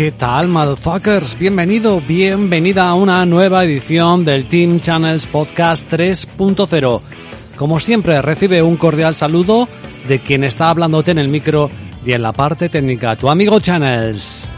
¿Qué tal, motherfuckers? Bienvenido, bienvenida a una nueva edición del Team Channels Podcast 3.0. Como siempre, recibe un cordial saludo de quien está hablándote en el micro y en la parte técnica, tu amigo Channels.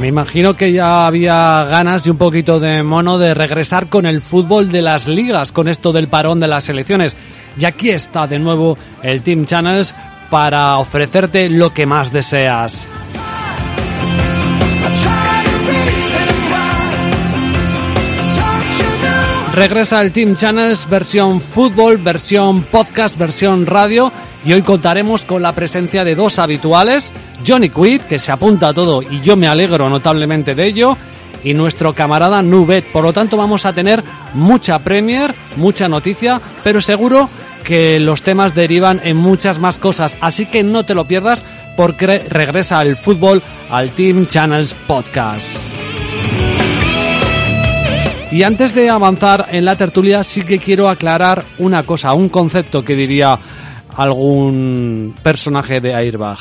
Me imagino que ya había ganas y un poquito de mono de regresar con el fútbol de las ligas, con esto del parón de las selecciones. Y aquí está de nuevo el Team Channels para ofrecerte lo que más deseas. Regresa el Team Channels versión fútbol, versión podcast, versión radio y hoy contaremos con la presencia de dos habituales, Johnny Quid, que se apunta a todo y yo me alegro notablemente de ello, y nuestro camarada Nubet. Por lo tanto vamos a tener mucha Premier, mucha noticia, pero seguro que los temas derivan en muchas más cosas, así que no te lo pierdas porque regresa el fútbol al Team Channels Podcast. Y antes de avanzar en la tertulia, sí que quiero aclarar una cosa, un concepto que diría algún personaje de Airbag.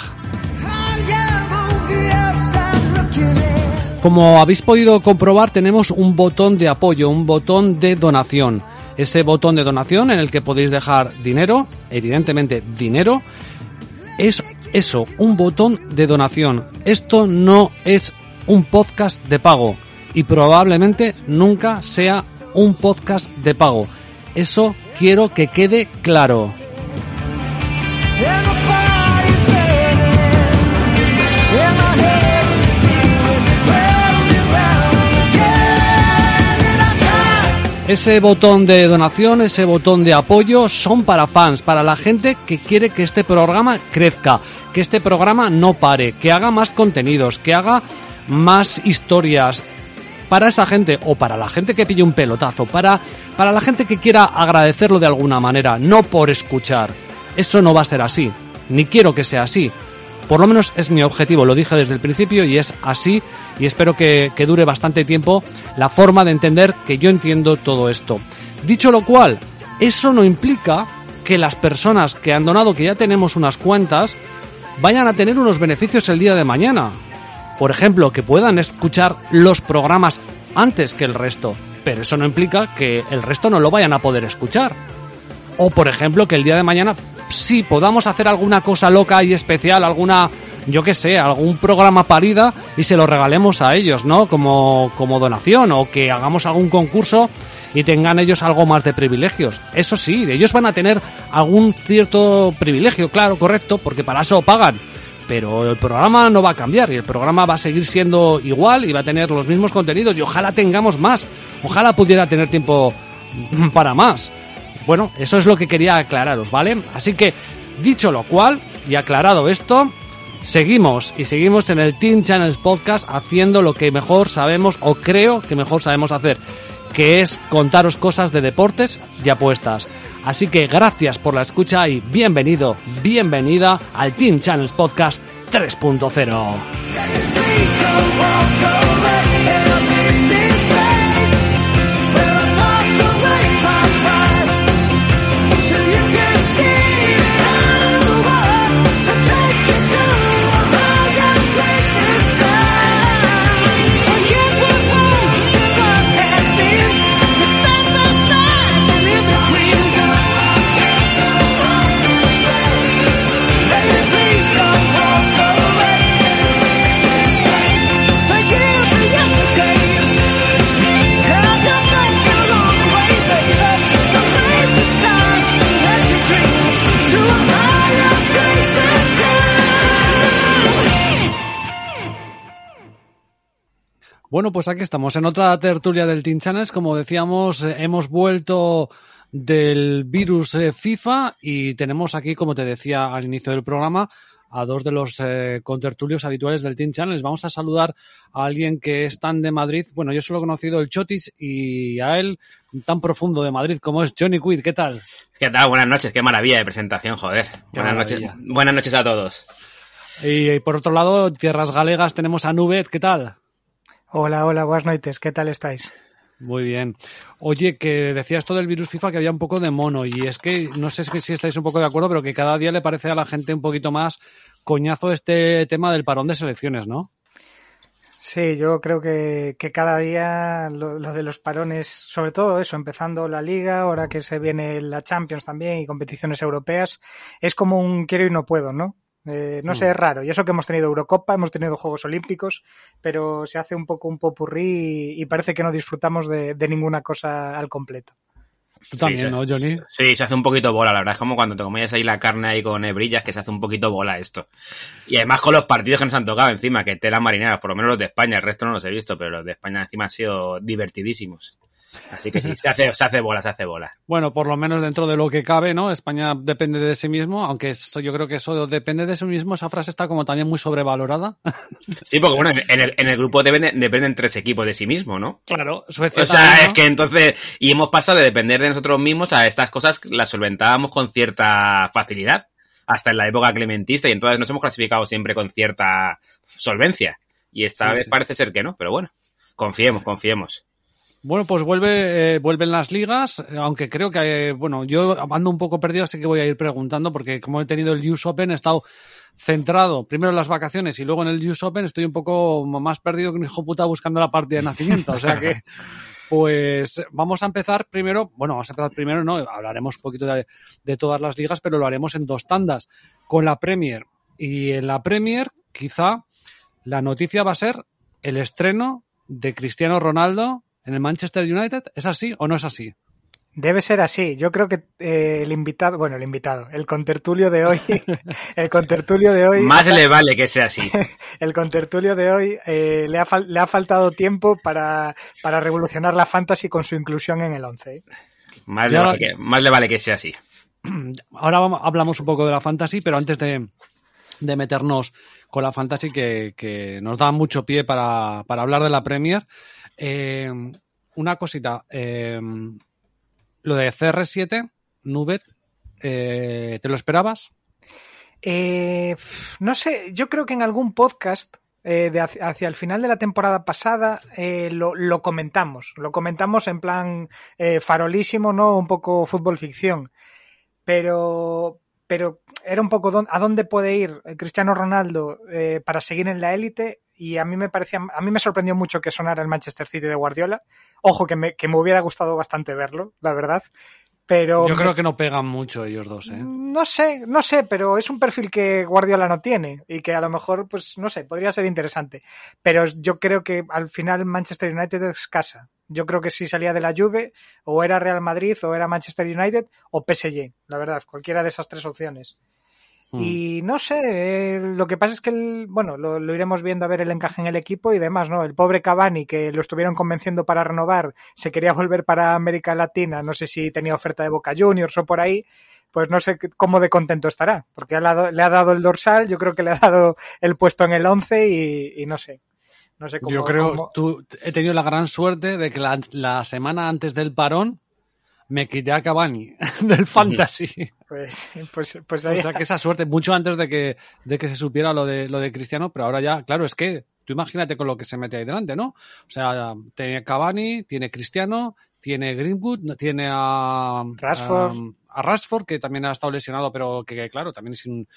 Como habéis podido comprobar, tenemos un botón de apoyo, un botón de donación. Ese botón de donación en el que podéis dejar dinero, evidentemente dinero, es eso, un botón de donación. Esto no es un podcast de pago y probablemente nunca sea un podcast de pago. Eso quiero que quede claro. Ese botón de donación, ese botón de apoyo son para fans, para la gente que quiere que este programa crezca, que este programa no pare, que haga más contenidos, que haga más historias. Para esa gente o para la gente que pille un pelotazo, para, para la gente que quiera agradecerlo de alguna manera, no por escuchar. Eso no va a ser así, ni quiero que sea así. Por lo menos es mi objetivo, lo dije desde el principio y es así y espero que, que dure bastante tiempo la forma de entender que yo entiendo todo esto. Dicho lo cual, eso no implica que las personas que han donado, que ya tenemos unas cuantas, vayan a tener unos beneficios el día de mañana. Por ejemplo, que puedan escuchar los programas antes que el resto, pero eso no implica que el resto no lo vayan a poder escuchar. O por ejemplo, que el día de mañana sí podamos hacer alguna cosa loca y especial, alguna, yo qué sé, algún programa parida y se lo regalemos a ellos, ¿no? Como, como donación o que hagamos algún concurso y tengan ellos algo más de privilegios. Eso sí, ellos van a tener algún cierto privilegio, claro, correcto, porque para eso pagan. Pero el programa no va a cambiar y el programa va a seguir siendo igual y va a tener los mismos contenidos y ojalá tengamos más. Ojalá pudiera tener tiempo para más. Bueno, eso es lo que quería aclararos, ¿vale? Así que, dicho lo cual, y aclarado esto, seguimos y seguimos en el Team Channels Podcast haciendo lo que mejor sabemos o creo que mejor sabemos hacer, que es contaros cosas de deportes y apuestas. Así que gracias por la escucha y bienvenido, bienvenida al Team Channels Podcast 3.0. Bueno, pues aquí estamos en otra tertulia del Team Channels. Como decíamos, eh, hemos vuelto del virus eh, FIFA y tenemos aquí, como te decía al inicio del programa, a dos de los eh, contertulios habituales del Team Channel. Vamos a saludar a alguien que es tan de Madrid. Bueno, yo solo he conocido el Chotis y a él tan profundo de Madrid como es Johnny Quid. ¿Qué tal? ¿Qué tal? Buenas noches. Qué maravilla de presentación, joder. Buenas maravilla. noches. Buenas noches a todos. Y, y por otro lado, tierras galegas tenemos a Nubet. ¿Qué tal? Hola, hola, buenas noches. ¿Qué tal estáis? Muy bien. Oye, que decías todo del virus FIFA que había un poco de mono y es que no sé si estáis un poco de acuerdo, pero que cada día le parece a la gente un poquito más coñazo este tema del parón de selecciones, ¿no? Sí, yo creo que, que cada día lo, lo, de los parones, sobre todo eso, empezando la liga, ahora que se viene la Champions también y competiciones europeas, es como un quiero y no puedo, ¿no? Eh, no sé, Mm. es raro. Y eso que hemos tenido Eurocopa, hemos tenido Juegos Olímpicos, pero se hace un poco un popurrí y, y parece que no disfrutamos de, de ninguna cosa al completo. Tú también, Sí, se- ¿no, Johnny? Sí, se hace un poquito bola, la verdad. Es como cuando te comías ahí la carne ahí con hebrillas, que se hace un poquito bola esto. Y además con los partidos que nos han tocado encima, que telas marineras, por lo menos los de España, el resto no los he visto, pero los de España encima han sido divertidísimos. Así que sí, se hace, se hace bola, se hace bola. Bueno, por lo menos dentro de lo que cabe, ¿no? España depende de sí mismo, aunque eso, yo creo que eso depende de sí mismo, esa frase está como también muy sobrevalorada. Sí, porque bueno, en el, en el grupo dependen, dependen tres equipos de sí mismo, ¿no? Claro, Suecia O sea, también, ¿no? es que entonces, y hemos pasado de depender de nosotros mismos a estas cosas las solventábamos con cierta facilidad, hasta en la época clementista, y entonces nos hemos clasificado siempre con cierta solvencia. Y esta Sí, vez sí. parece ser que no, pero bueno, confiemos, confiemos. Bueno, pues vuelve, eh, vuelven las ligas, aunque creo que, eh, bueno, yo ando un poco perdido, así que voy a ir preguntando, porque como he tenido el US Open, he estado centrado primero en las vacaciones y luego en el US Open, estoy un poco más perdido que un hijo puta buscando la partida de nacimiento. O sea que, pues vamos a empezar primero, bueno, vamos a empezar primero, no, hablaremos un poquito de, de todas las ligas, pero lo haremos en dos tandas, con la Premier. Y en la Premier, quizá, la noticia va a ser el estreno de Cristiano Ronaldo en el Manchester United. ¿Es así o no es así? Debe ser así. Yo creo que eh, el invitado, bueno, el invitado, el contertulio de hoy, el contertulio de hoy, Más le vale que sea así. el contertulio de hoy eh, le, ha fal- le ha faltado tiempo para, para revolucionar la fantasy con su inclusión en el 11. ¿eh? Más, Ya le lo- vale que, más le vale que sea así. Ahora vamos- hablamos un poco de la fantasy, pero antes de, de meternos con la fantasy, que, que nos da mucho pie para, para hablar de la Premier, eh, una cosita. eh, lo de CR7, Nubet, eh, ¿te lo esperabas? No sé, yo creo que en algún podcast de hacia, el final de la temporada pasada lo, lo comentamos. Lo comentamos en plan farolísimo, ¿no? Un poco fútbol ficción. Pero, pero era un poco a dónde puede ir Cristiano Ronaldo para seguir en la élite. Y a mí me parecía, a mí me sorprendió mucho que sonara el Manchester City de Guardiola. Ojo, que me, que me hubiera gustado bastante verlo, la verdad. Pero Yo creo que no pegan mucho ellos dos, ¿eh? no sé, no sé, pero es un perfil que Guardiola no tiene y que a lo mejor, pues no sé, podría ser interesante. Pero yo creo que al final Manchester United es casa. Yo creo que si salía de la Juve, o era Real Madrid, o era Manchester United, o PSG, la verdad, cualquiera de esas tres opciones. Mm. Y no sé, eh, lo que pasa es que, el, bueno, lo, lo iremos viendo a ver el encaje en el equipo y demás, ¿no? El pobre Cavani, que lo estuvieron convenciendo para renovar, se quería volver para América Latina, no sé si tenía oferta de Boca Juniors o por ahí, pues no sé cómo de contento estará, porque le ha dado, le ha dado el dorsal, yo creo que le ha dado el puesto en el 11 y, y no sé. No sé cómo, Yo creo, cómo- tú, he tenido la gran suerte de que la, la semana antes del parón me quité a Cavani del Fantasy. Pues, pues, pues O ahí- sea que esa suerte, mucho antes de que, de que se supiera lo de, lo de Cristiano, pero ahora ya, claro, es que tú imagínate con lo que se mete ahí delante, ¿no? O sea, tiene Cavani, tiene Cristiano, tiene Greenwood, no- tiene a Rashford. A, a Rashford, que también ha estado lesionado, pero que, que, claro, también es un,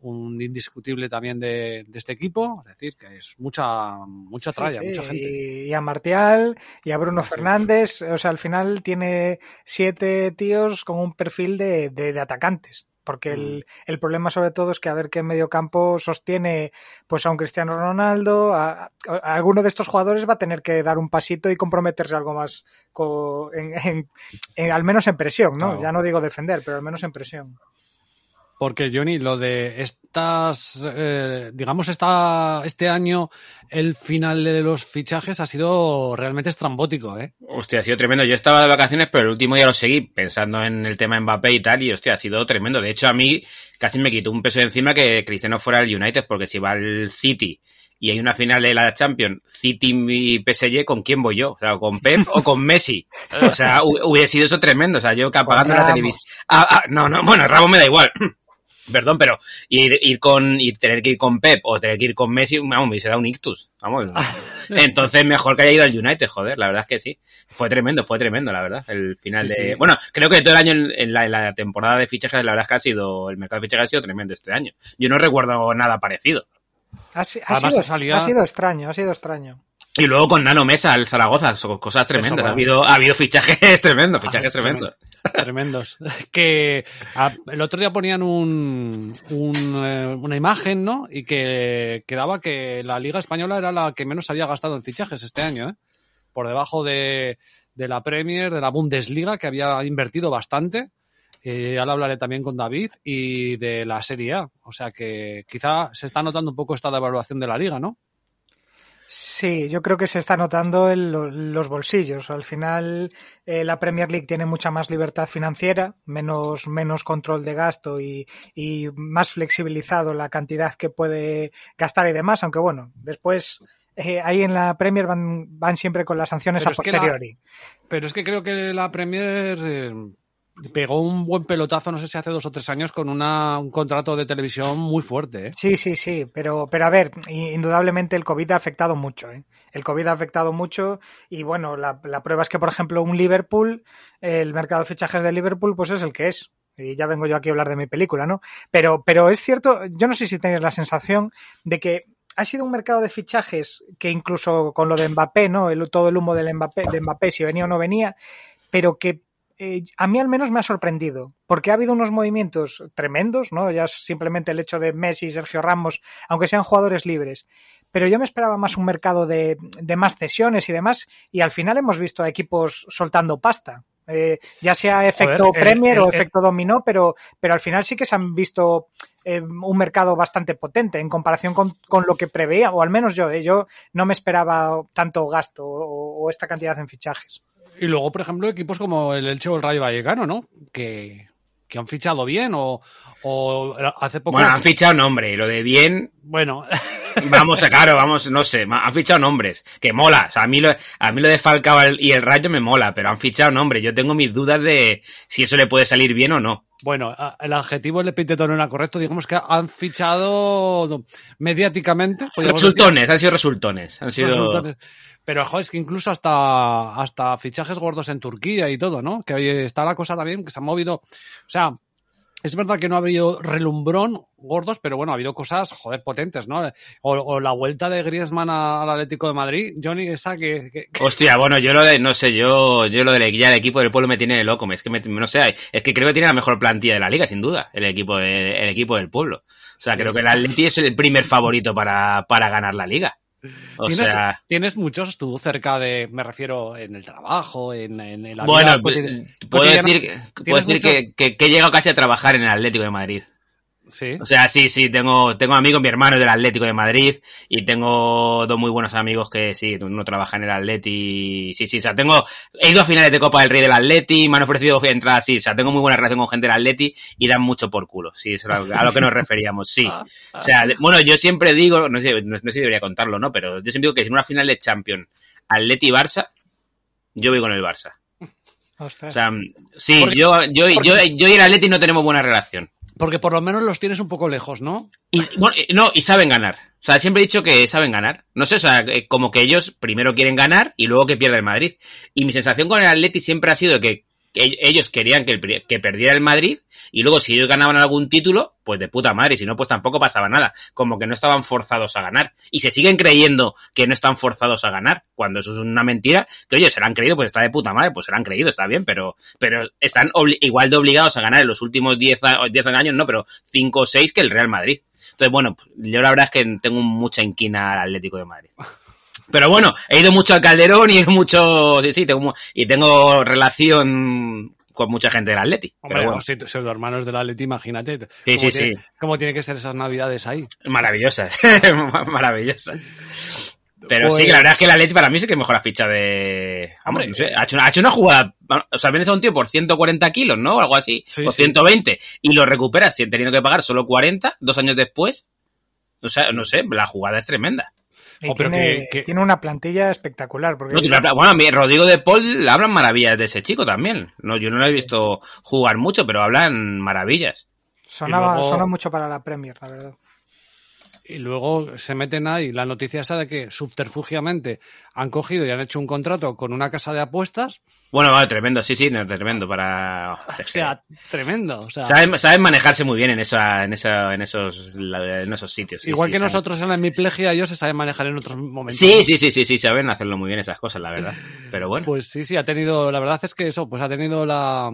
un indiscutible también de, de este equipo. Es decir, que es mucha, mucha tralla, Sí, sí, mucha gente. Y, y a Martial y a Bruno Sí. Fernández. O sea, al final tiene siete tíos con un perfil de, de- de atacantes. Porque el, el problema sobre todo es que a ver qué medio campo sostiene pues a un Cristiano Ronaldo, a, a- a alguno de estos jugadores va a tener que dar un pasito y comprometerse algo más co- en, en- en- al menos en presión, ¿no? Claro. Ya no digo defender, pero al menos en presión. Porque, Johnny, lo de estas, eh, digamos, esta, este año, el final de los fichajes ha sido realmente estrambótico, ¿eh? Hostia, ha sido tremendo. Yo estaba de vacaciones, pero el último día lo seguí pensando en el tema Mbappé y tal, y hostia, ha sido tremendo. De hecho, a mí casi me quitó un peso de encima que Cristiano fuera al United, porque si va al City y hay una final de la Champions, City y PSG, ¿con quién voy yo? O sea, ¿con Pep o con Messi? O sea, hu- hubiera sido eso tremendo. O sea, yo que apagando la televisión. Ah, ah, no, no, bueno, Ramos me da igual. Perdón, pero ir, ir con ir tener que ir con Pep o tener que ir con Messi, vamos, me hubiese dado un ictus. Vamos. Entonces, mejor que haya ido al United, joder, la verdad es que sí. Fue tremendo, fue tremendo, la verdad, el final Sí, de... sí. Bueno, creo que todo el año en, en la, en la temporada de fichajes, la verdad es que ha sido, el mercado de fichajes ha sido tremendo este año. Yo no recuerdo nada parecido. Ha, si- ha Además, sido, ha sido extraño, ha sido extraño. Y luego con Nano Mesa, el Zaragoza, son cosas tremendas. bueno. Ha habido, ha habido fichajes tremendos, fichajes tremendos. Tremendos. Que el otro día ponían un, un, eh, una imagen, ¿no? Y que quedaba que la Liga Española era la que menos había gastado en fichajes este año, ¿eh? Por debajo de, de la Premier, de la Bundesliga, que había invertido bastante. Eh, ahora hablaré también con David y de la Serie A. O sea que quizá se está notando un poco esta devaluación de la liga, ¿no? Sí, yo creo que se está notando en lo- los bolsillos. Al final, eh, la Premier League tiene mucha más libertad financiera, menos, menos control de gasto y, y más flexibilizado la cantidad que puede gastar y demás. Aunque bueno, después eh, ahí en la Premier van, van siempre con las sanciones Pero a es que la- posteriori. Pero es que creo que la Premier eh, pegó un buen pelotazo, no sé si hace dos o tres años, con una, un contrato de televisión muy fuerte. ¿eh? Sí, sí, sí, pero, pero a ver, indudablemente el COVID ha afectado mucho. ¿eh? El COVID ha afectado mucho y bueno, la, la prueba es que, por ejemplo, un Liverpool, el mercado de fichajes de Liverpool, pues es el que es. Y ya vengo yo aquí a hablar de mi película, ¿no? Pero, pero es cierto, yo no sé si tenéis la sensación de que ha sido un mercado de fichajes que incluso con lo de Mbappé, ¿no? Todo el humo del Mbappé, de Mbappé, si venía o no venía, pero que eh, a mí al menos me ha sorprendido, porque ha habido unos movimientos tremendos, ¿no? Ya es simplemente el hecho de Messi y Sergio Ramos, aunque sean jugadores libres. Pero yo me esperaba más un mercado de, de más cesiones y demás, y al final hemos visto a equipos soltando pasta. Eh, ya sea efecto Joder, el- Premier el- o el- efecto dominó, pero, pero al final sí que se han visto eh, un mercado bastante potente en comparación con, con lo que preveía, o al menos yo, eh, yo no me esperaba tanto gasto o, o esta cantidad en fichajes. Y luego, por ejemplo, equipos como el Elche o el Rayo Vallecano, ¿no? Que, que han fichado bien o, o hace poco... Bueno, han fichado nombre, y lo de bien, Bueno, vamos a claro, vamos, no sé, han fichado nombres, que mola, o sea, a mí lo, a mí lo de Falcao y el Rayo me mola, pero han fichado nombres, yo tengo mis dudas de si eso le puede salir bien o no. Bueno, el adjetivo el epíteto no era correcto. Digamos que han fichado mediáticamente. decir, Resultones, han sido resultones, han sido... resultones. Pero, joder, es que incluso hasta, hasta fichajes gordos en Turquía y todo, ¿no? Que está la cosa también, que se ha movido. O sea, es verdad que no ha habido relumbrón gordos, pero bueno, ha habido cosas, joder, potentes, ¿no? O, o la vuelta de Griezmann al Atlético de Madrid, Johnny, esa que... que- que- Hostia, bueno, yo lo de, no sé, yo, yo lo del ya el equipo del pueblo me tiene loco, es que me, no sé, es que creo que tiene la mejor plantilla de la liga, sin duda, el equipo, de- el equipo del pueblo. O sea, creo que el Atleti es el primer favorito para, para ganar la liga. O ¿Tienes, sea, tienes muchos tú cerca de, me refiero, en el trabajo, en, la bueno, puedo decir, que- puedo ¿Tienes decir que, que he llegado casi a trabajar en el Atlético de Madrid. Sí. O sea, sí, sí, tengo, tengo amigos, mi hermano es del Atlético de Madrid y tengo dos muy buenos amigos que sí, uno trabaja en el Atleti, sí, sí, o sea, tengo, he ido a finales de Copa del Rey del Atleti, me han ofrecido entradas, sí, o sea, tengo muy buena relación con gente del Atleti y dan mucho por culo, sí, es a lo, a lo que nos referíamos, sí. O sea, bueno, yo siempre digo, no sé, no, no sé si debería contarlo, ¿no? Pero yo siempre digo que en una final de Champions, Atleti-Barça, yo voy con el Barça. Ostras. O sea, sí, yo, yo, yo, yo y el Atleti no tenemos buena relación. Porque por lo menos los tienes un poco lejos, ¿no? Y, bueno, y- no, y saben ganar. O sea, siempre he dicho que saben ganar. No sé, o sea, eh, como que ellos primero quieren ganar y luego que pierda el Madrid. Y mi sensación con el Atleti siempre ha sido que ellos querían que, el, que perdiera el Madrid y luego si ellos ganaban algún título, pues de puta madre. Si no, pues tampoco pasaba nada. Como que no estaban forzados a ganar. Y se siguen creyendo que no están forzados a ganar, cuando eso es una mentira. Que oye, se la han creído, pues está de puta madre, pues se la han creído, está bien, pero, pero están igual de obligados a ganar en los últimos 10, a- 10 años, no, pero 5 o 6 que el Real Madrid. Entonces, bueno, pues, yo la verdad es que tengo mucha inquina al Atlético de Madrid. Pero bueno, he ido mucho al Calderón y he ido mucho, sí, sí, tengo, y tengo relación con mucha gente del Atleti. Hombre, Pero bueno, los pseudo- pseudohermanos del Atleti, imagínate. Sí, cómo sí, tiene- sí. Cómo tienen que ser esas navidades ahí. maravillosas. maravillosas. Pero Pues- sí, la verdad es que el Atleti para mí sí que mejor la ficha de... Hombre. no sé, ha hecho, una, ha hecho una jugada... O sea, vienes a un tío por 140 kilos, ¿no? O algo así. Sí, o sí. 120. Y lo recuperas sin- teniendo que pagar solo 40 dos años después. O sea, no sé, la jugada es tremenda. Y Oh, pero tiene, que- que- tiene una plantilla espectacular. Porque No, bueno, mí Rodrigo de Paul hablan maravillas de ese chico también. No, yo no lo he visto jugar mucho, pero hablan maravillas. sonaba, luego- sonó mucho para la Premier, la verdad. Y luego se meten ahí la noticia esa de que subterfugiamente han cogido y han hecho un contrato con una casa de apuestas. Bueno, vale, tremendo, sí, sí, no, tremendo para... O sea, tremendo. O sea, Saben, saben manejarse muy bien en esa, en esa, en esos, en esos sitios. sí, igual sí, que saben. nosotros en la hemiplegia, ellos se saben manejar en otros momentos. Sí, sí, sí, sí, sí, saben hacerlo muy bien esas cosas, la verdad. Pero bueno. Pues sí, sí, ha tenido, la verdad es que eso, pues ha tenido la...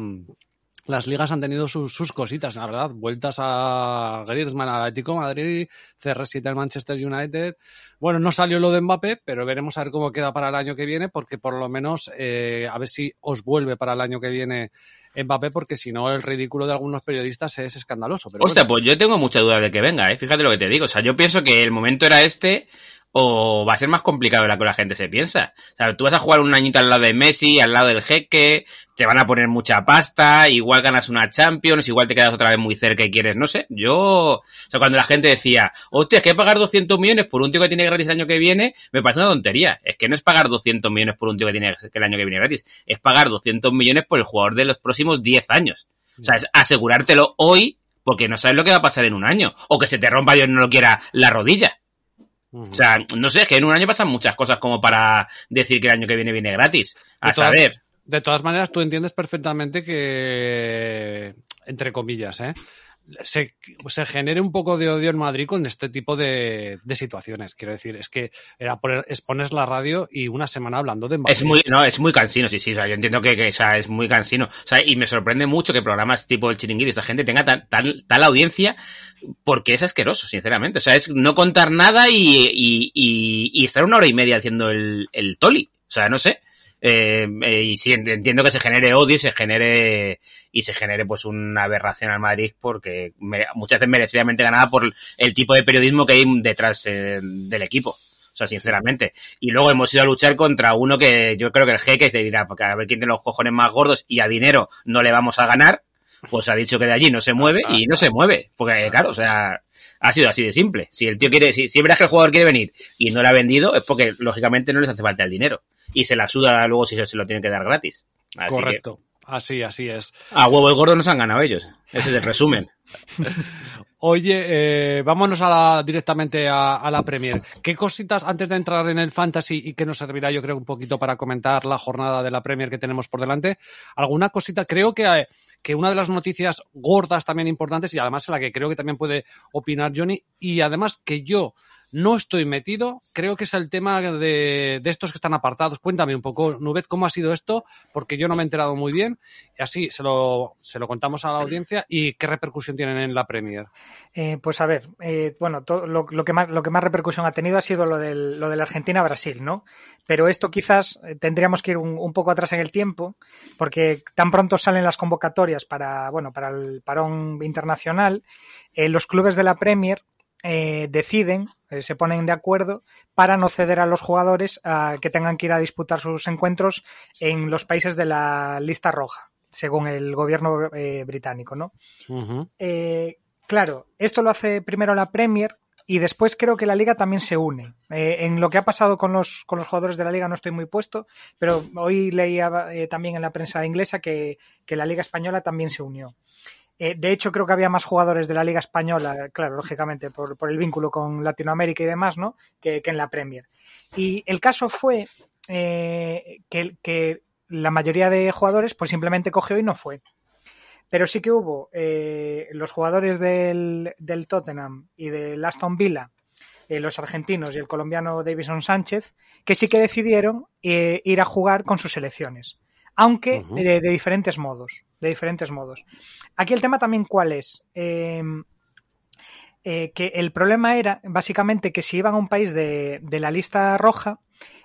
Las ligas han tenido sus, sus cositas, la verdad. Vueltas a Griezmann al Atlético Madrid, CR7 al Manchester United. Bueno, no salió lo de Mbappé, pero veremos a ver cómo queda para el año que viene, porque por lo menos eh, a ver si os vuelve para el año que viene Mbappé, porque si no el ridículo de algunos periodistas es escandaloso. Pero Hostia, bueno. pues yo tengo mucha duda de que venga, ¿eh? Fíjate lo que te digo. O sea, yo pienso que el momento era este o va a ser más complicado de lo que la gente se piensa. O sea, tú vas a jugar un añito al lado de Messi, al lado del jeque, te van a poner mucha pasta, igual ganas una Champions, igual te quedas otra vez muy cerca y quieres, no sé. Yo, o sea, cuando la gente decía, hostia, es que pagar 200 millones por un tío que tiene gratis el año que viene, me parece una tontería. Es que no es pagar 200 millones por un tío que tiene que el año que viene gratis, es pagar 200 millones por el jugador de los próximos 10 años. O sea, es asegurártelo hoy porque no sabes lo que va a pasar en un año. O que se te rompa, Dios no lo quiera, la rodilla. O sea, no sé, es que en un año pasan muchas cosas como para decir que el año que viene viene gratis. A De todas- saber. De todas maneras, tú entiendes perfectamente que, entre comillas, ¿eh? Se, se genere un poco de odio en Madrid con este tipo de, de situaciones. Quiero decir, es que era poner, es la radio y una semana hablando de Mbappé. Es muy, no, es muy cansino, sí, sí, o sea, yo entiendo que, que, o sea, es muy cansino. O sea, y me sorprende mucho que programas tipo el chiringuito y esta gente tenga tan, tal, tal audiencia porque es asqueroso, sinceramente. O sea, es no contar nada y, y, y, y estar una hora y media haciendo el, el toli. O sea, no sé. Eh, eh, y sí, entiendo que se genere odio y se genere y se genere pues una aberración al Madrid porque me- muchas veces merecidamente ganada por el tipo de periodismo que hay detrás eh, del equipo. O sea, sinceramente. Y luego hemos ido a luchar contra uno que yo creo que el jeque se dirá, porque a ver quién tiene los cojones más gordos y a dinero no le vamos a ganar. Pues ha dicho que de allí no se mueve y no se mueve. Porque, claro, o sea, ha sido así de simple. Si el tío quiere, si, si verás que el jugador quiere venir y no le ha vendido, es porque lógicamente no les hace falta el dinero. Y se la suda luego si se, se lo tienen que dar gratis. Así que, Correcto. Así, así es. a huevo el gordo nos han ganado ellos. Ese es el resumen. Oye, eh, vámonos a la- directamente a, a la Premier. ¿Qué cositas, antes de entrar en el Fantasy y que nos servirá yo creo un poquito para comentar la jornada de la Premier que tenemos por delante, alguna cosita, creo que, eh, que una de las noticias gordas también importantes y además en la que creo que también puede opinar Johnny y además que yo no estoy metido, creo que es el tema de, de estos que están apartados. Cuéntame un poco, Nubez, cómo ha sido esto, porque yo no me he enterado muy bien. Así se lo, se lo contamos a la audiencia y qué repercusión tienen en la Premier. Eh, pues a ver, eh, bueno, lo, que más, lo que más repercusión ha tenido ha sido lo del, lo de la Argentina-Brasil, ¿no? Pero esto quizás eh, tendríamos que ir un, un poco atrás en el tiempo, porque tan pronto salen las convocatorias para, bueno, para el parón internacional, eh, los clubes de la Premier eh, deciden, eh, se ponen de acuerdo para no ceder a los jugadores a que tengan que ir a disputar sus encuentros en los países de la lista roja, según el gobierno eh, británico, ¿no? Claro, esto lo hace primero la Premier y después creo que la liga también se une. Eh, en lo que ha pasado con los, con los jugadores de la liga no estoy muy puesto, pero hoy leía eh, también en la prensa inglesa que, que la liga española también se unió. Eh, de hecho, creo que había más jugadores de la Liga Española, claro, lógicamente, por, por el vínculo con Latinoamérica y demás, ¿no? Que, que en la Premier. Y el caso fue eh, que, que la mayoría de jugadores, pues simplemente cogió y no fue. Pero sí que hubo eh, los jugadores del, del Tottenham y del Aston Villa, los argentinos y el colombiano Davison Sánchez, que sí que decidieron ir a jugar con sus selecciones. Aunque de diferentes modos. De diferentes modos. Aquí el tema también cuál es. Eh, eh, que el problema era básicamente que si iban a un país de, de la lista roja,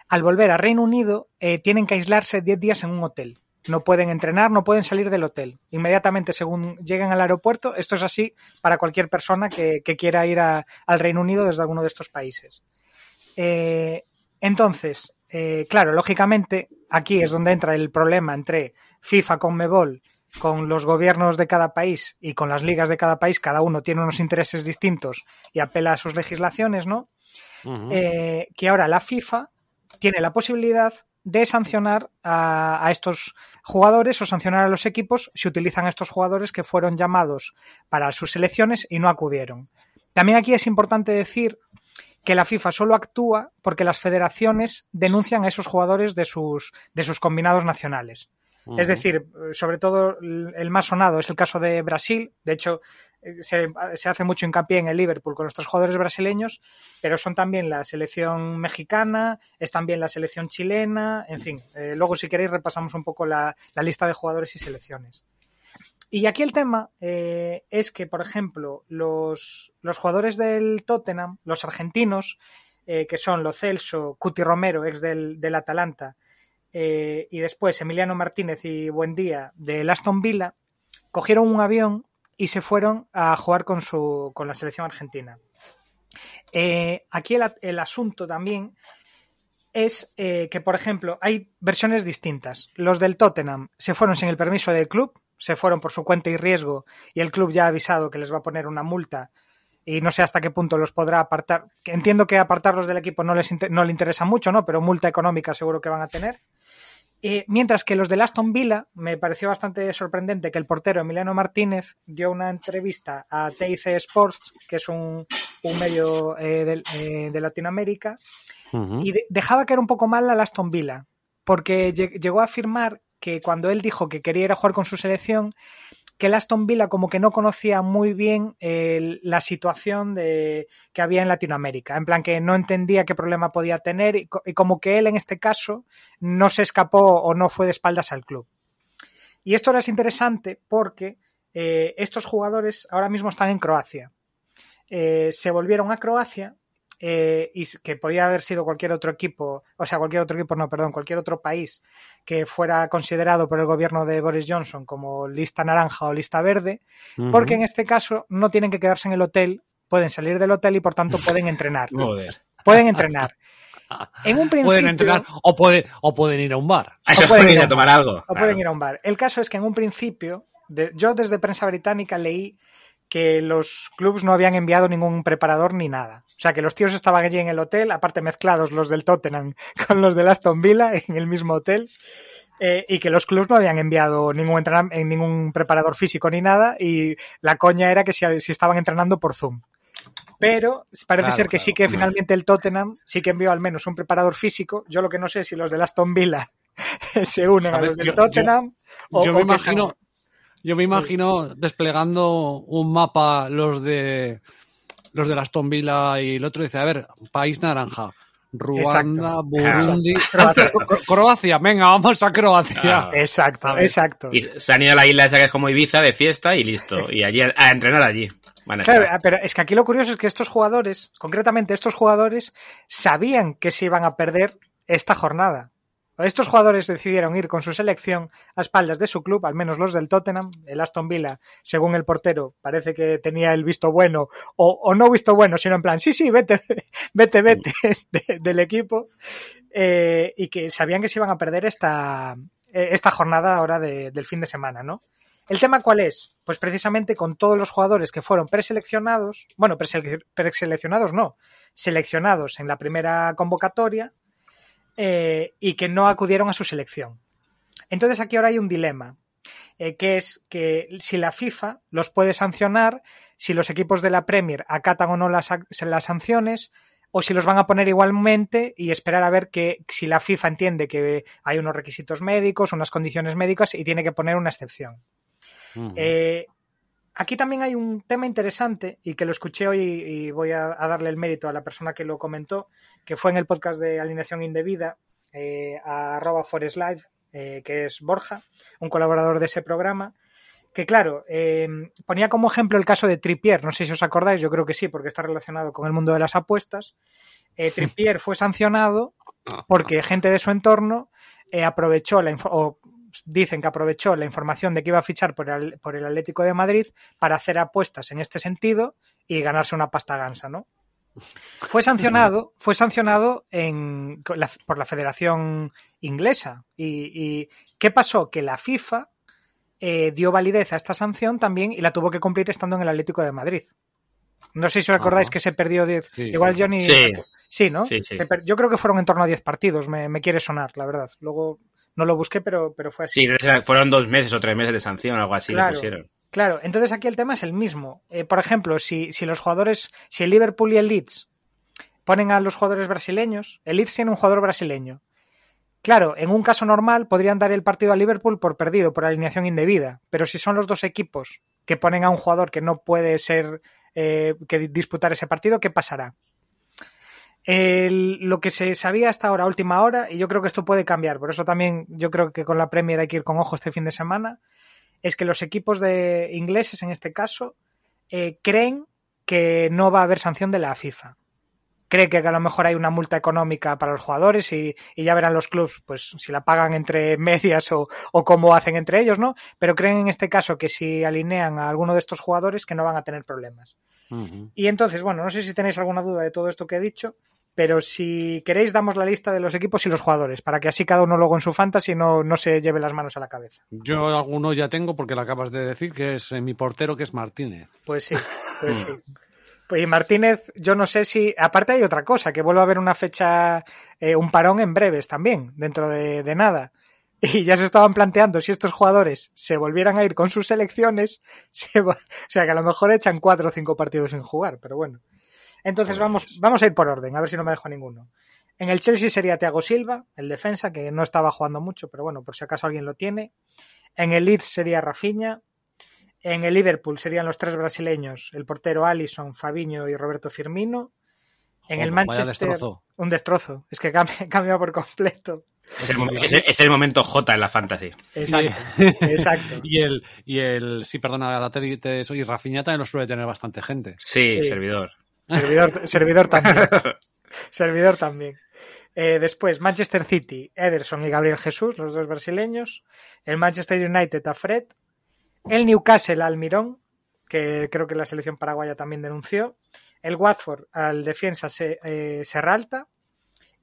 al volver a Reino Unido eh, tienen que aislarse 10 días en un hotel no pueden entrenar, no pueden salir del hotel. Inmediatamente según lleguen al aeropuerto, esto es así para cualquier persona que, quiera ir al Reino Unido desde alguno de estos países. Eh, entonces, claro, lógicamente, aquí es donde entra el problema entre FIFA con Mebol, con los gobiernos de cada país y con las ligas de cada país. Cada uno tiene unos intereses distintos y apela a sus legislaciones, ¿no? Eh, que ahora la FIFA tiene la posibilidad de sancionar a, a estos jugadores o sancionar a los equipos si utilizan a estos jugadores que fueron llamados para sus selecciones y no acudieron. También aquí es importante decir que la FIFA solo actúa porque las federaciones denuncian a esos jugadores de sus, de sus combinados nacionales. Es decir, sobre todo el más sonado es el caso de Brasil. De hecho, eh, se, se hace mucho hincapié en el Liverpool con nuestros jugadores brasileños, pero son también la selección mexicana, es también la selección chilena, en fin. eh, luego, si queréis, repasamos un poco la, la lista de jugadores y selecciones. Y aquí el tema eh, es que, por ejemplo, los, los jugadores del Tottenham, los argentinos, eh, que son Lo Celso, Cuti Romero, ex del, del Atalanta, eh, y después Emiliano Martínez y Buendía del Aston Villa, cogieron un avión y se fueron a jugar con, su, con la selección argentina. Eh, aquí el, el asunto también es eh, que, por ejemplo, hay versiones distintas. Los del Tottenham se fueron sin el permiso del club, se fueron por su cuenta y riesgo y el club ya ha avisado que les va a poner una multa y no sé hasta qué punto los podrá apartar. Entiendo que apartarlos del equipo no les inter- no le interesa mucho, ¿no? Pero multa económica seguro que van a tener. Eh, mientras que los del Aston Villa, me pareció bastante sorprendente que el portero Emiliano Martínez dio una entrevista a TIC Sports, que es un, un medio eh, de, eh, de Latinoamérica, y de- dejaba caer un poco mal al Aston Villa, porque lle- llegó a afirmar que cuando él dijo que quería ir a jugar con su selección, que el Aston Villa como que no conocía muy bien la situación de, que había en Latinoamérica, en plan que no entendía qué problema podía tener y como que él en este caso no se escapó o no fue de espaldas al club. Y esto ahora es interesante porque eh, estos jugadores ahora mismo están en Croacia. Eh, se volvieron a Croacia eh, y que podía haber sido cualquier otro equipo, o sea, cualquier otro equipo, no, perdón, cualquier otro país que fuera considerado por el gobierno de Boris Johnson como lista naranja o lista verde, porque en este caso no tienen que quedarse en el hotel, pueden salir del hotel y por tanto pueden entrenar. Joder. Pueden entrenar. En un principio, Pueden entrenar o, puede, o pueden ir a un bar. A eso pueden ir a tomar algo. o pueden ir a un bar. El caso es que en un principio, de- yo desde prensa británica leí que los clubes no habían enviado ningún preparador ni nada. O sea, que los tíos estaban allí en el hotel, aparte mezclados los del Tottenham con los del Aston Villa en el mismo hotel, eh, y que los clubes no habían enviado ningún, eh, ningún preparador físico ni nada, y la coña era que si, si estaban entrenando por Zoom. Pero parece Claro, ser que claro. sí que finalmente el Tottenham sí que envió al menos un preparador físico. Yo lo que no sé es si los del Aston Villa se unen a los del yo- Tottenham. o- yo o me imagino, están- yo me imagino desplegando un mapa los de los de Aston Villa y el otro dice, a ver, país naranja. Ruanda, Exacto. Burundi, Croacia. Cro- Croacia, venga, vamos a Croacia. Ah. Exacto, exacto. Y se han ido a la isla esa que es como Ibiza de fiesta y listo. Y allí a, entrenar allí. Van a Claro, estar. pero es que aquí lo curioso es que estos jugadores, concretamente estos jugadores, sabían que se iban a perder esta jornada. Estos jugadores decidieron ir con su selección a espaldas de su club, al menos los del Tottenham. El Aston Villa, según el portero, parece que tenía el visto bueno, o, o no visto bueno, sino en plan, sí, sí, vete, vete, vete de- del equipo. Eh, y que sabían que se iban a perder esta, eh, esta jornada ahora de- del fin de semana, ¿no? ¿El tema cuál es? Pues precisamente con todos los jugadores que fueron preseleccionados, bueno, presele- preseleccionados no, seleccionados en la primera convocatoria eh, y que no acudieron a su selección. Entonces aquí ahora hay un dilema, eh, que es que si la FIFA los puede sancionar, si los equipos de la Premier acatan o no las, las sanciones, o si los van a poner igualmente y esperar a ver que si la FIFA entiende que hay unos requisitos médicos, unas condiciones médicas y tiene que poner una excepción. Eh, aquí también hay un tema interesante y que lo escuché hoy y voy a, a darle el mérito a la persona que lo comentó, que fue en el podcast de Alineación Indebida, eh, a arroba Forest Live, eh, que es Borja, un colaborador de ese programa, que claro, eh, ponía como ejemplo el caso de Trippier, no sé si os acordáis, yo creo que sí, porque está relacionado con el mundo de las apuestas. Eh, Trippier fue sancionado porque gente de su entorno eh, aprovechó la info- o dicen que aprovechó la información de que iba a fichar por el, por el Atlético de Madrid para hacer apuestas en este sentido y ganarse una pasta gansa, ¿no? Fue sancionado, fue sancionado en, la- por la Federación Inglesa. Y, y ¿qué pasó? Que la FIFA eh, dio validez a esta sanción también y la tuvo que cumplir estando en el Atlético de Madrid. No sé si os acordáis Ajá. que se perdió 10. Sí, Igual sí. Johnny. Sí. Sí, ¿no? Yo creo que fueron en torno a 10 partidos, me, me quiere sonar, la verdad. Luego no lo busqué, pero, pero fue así. Sí, fueron dos meses o tres meses de sanción o algo así Claro. le pusieron. Claro, entonces aquí el tema es el mismo. Eh, por ejemplo, si, si los jugadores, si el Liverpool y el Leeds ponen a los jugadores brasileños, el Leeds tiene un jugador brasileño. Claro, en un caso normal podrían dar el partido a Liverpool por perdido, por alineación indebida, pero si son los dos equipos que ponen a un jugador que no puede ser, eh, que disputar ese partido, ¿qué pasará? El- lo que se sabía hasta ahora, última hora, y yo creo que esto puede cambiar, por eso también yo creo que con la Premier hay que ir con ojo este fin de semana, es que los equipos de ingleses, en este caso, eh, creen que no va a haber sanción de la FIFA. Cree que a lo mejor hay una multa económica para los jugadores y, y ya verán los clubs pues si la pagan entre medias o, o cómo hacen entre ellos, ¿no? Pero creen en este caso que si alinean a alguno de estos jugadores que no van a tener problemas. Y entonces, bueno, no sé si tenéis alguna duda de todo esto que he dicho, pero si queréis damos la lista de los equipos y los jugadores, para que así cada uno luego en su fantasy no, no se lleve las manos a la cabeza. Yo alguno ya tengo porque lo acabas de decir, que es eh, mi portero, que es Martínez. Pues sí, pues sí. Pues y Martínez, yo no sé si. Aparte hay otra cosa, que vuelva a haber una fecha, eh, un parón en breves también, dentro de, de nada. Y ya se estaban planteando si estos jugadores se volvieran a ir con sus selecciones, se va- o sea que a lo mejor echan cuatro o cinco partidos sin jugar, pero bueno. Entonces vamos, vamos a ir por orden, a ver si no me dejo ninguno. En el Chelsea sería Thiago Silva, el defensa, que no estaba jugando mucho, pero bueno, por si acaso alguien lo tiene. En el Leeds sería Rafinha. En el Liverpool serían los tres brasileños, el portero Alisson, Fabiño y Roberto Firmino. En el Joder, Manchester, destrozo. un destrozo. Es que cambia, cambia por completo. Es el, momen- es el- es el momento J en la fantasy. Exacto, exacto. Y el, y el, sí, perdona, te, te eso, y Rafinha también lo suele tener bastante gente. Sí, Sí. servidor. Servidor, servidor también. servidor también. Eh, después, Manchester City, Ederson y Gabriel Jesús, los dos brasileños. El Manchester United a Fred. El Newcastle al Mirón, que creo que la selección paraguaya también denunció. El Watford al defensa eh, Serralta.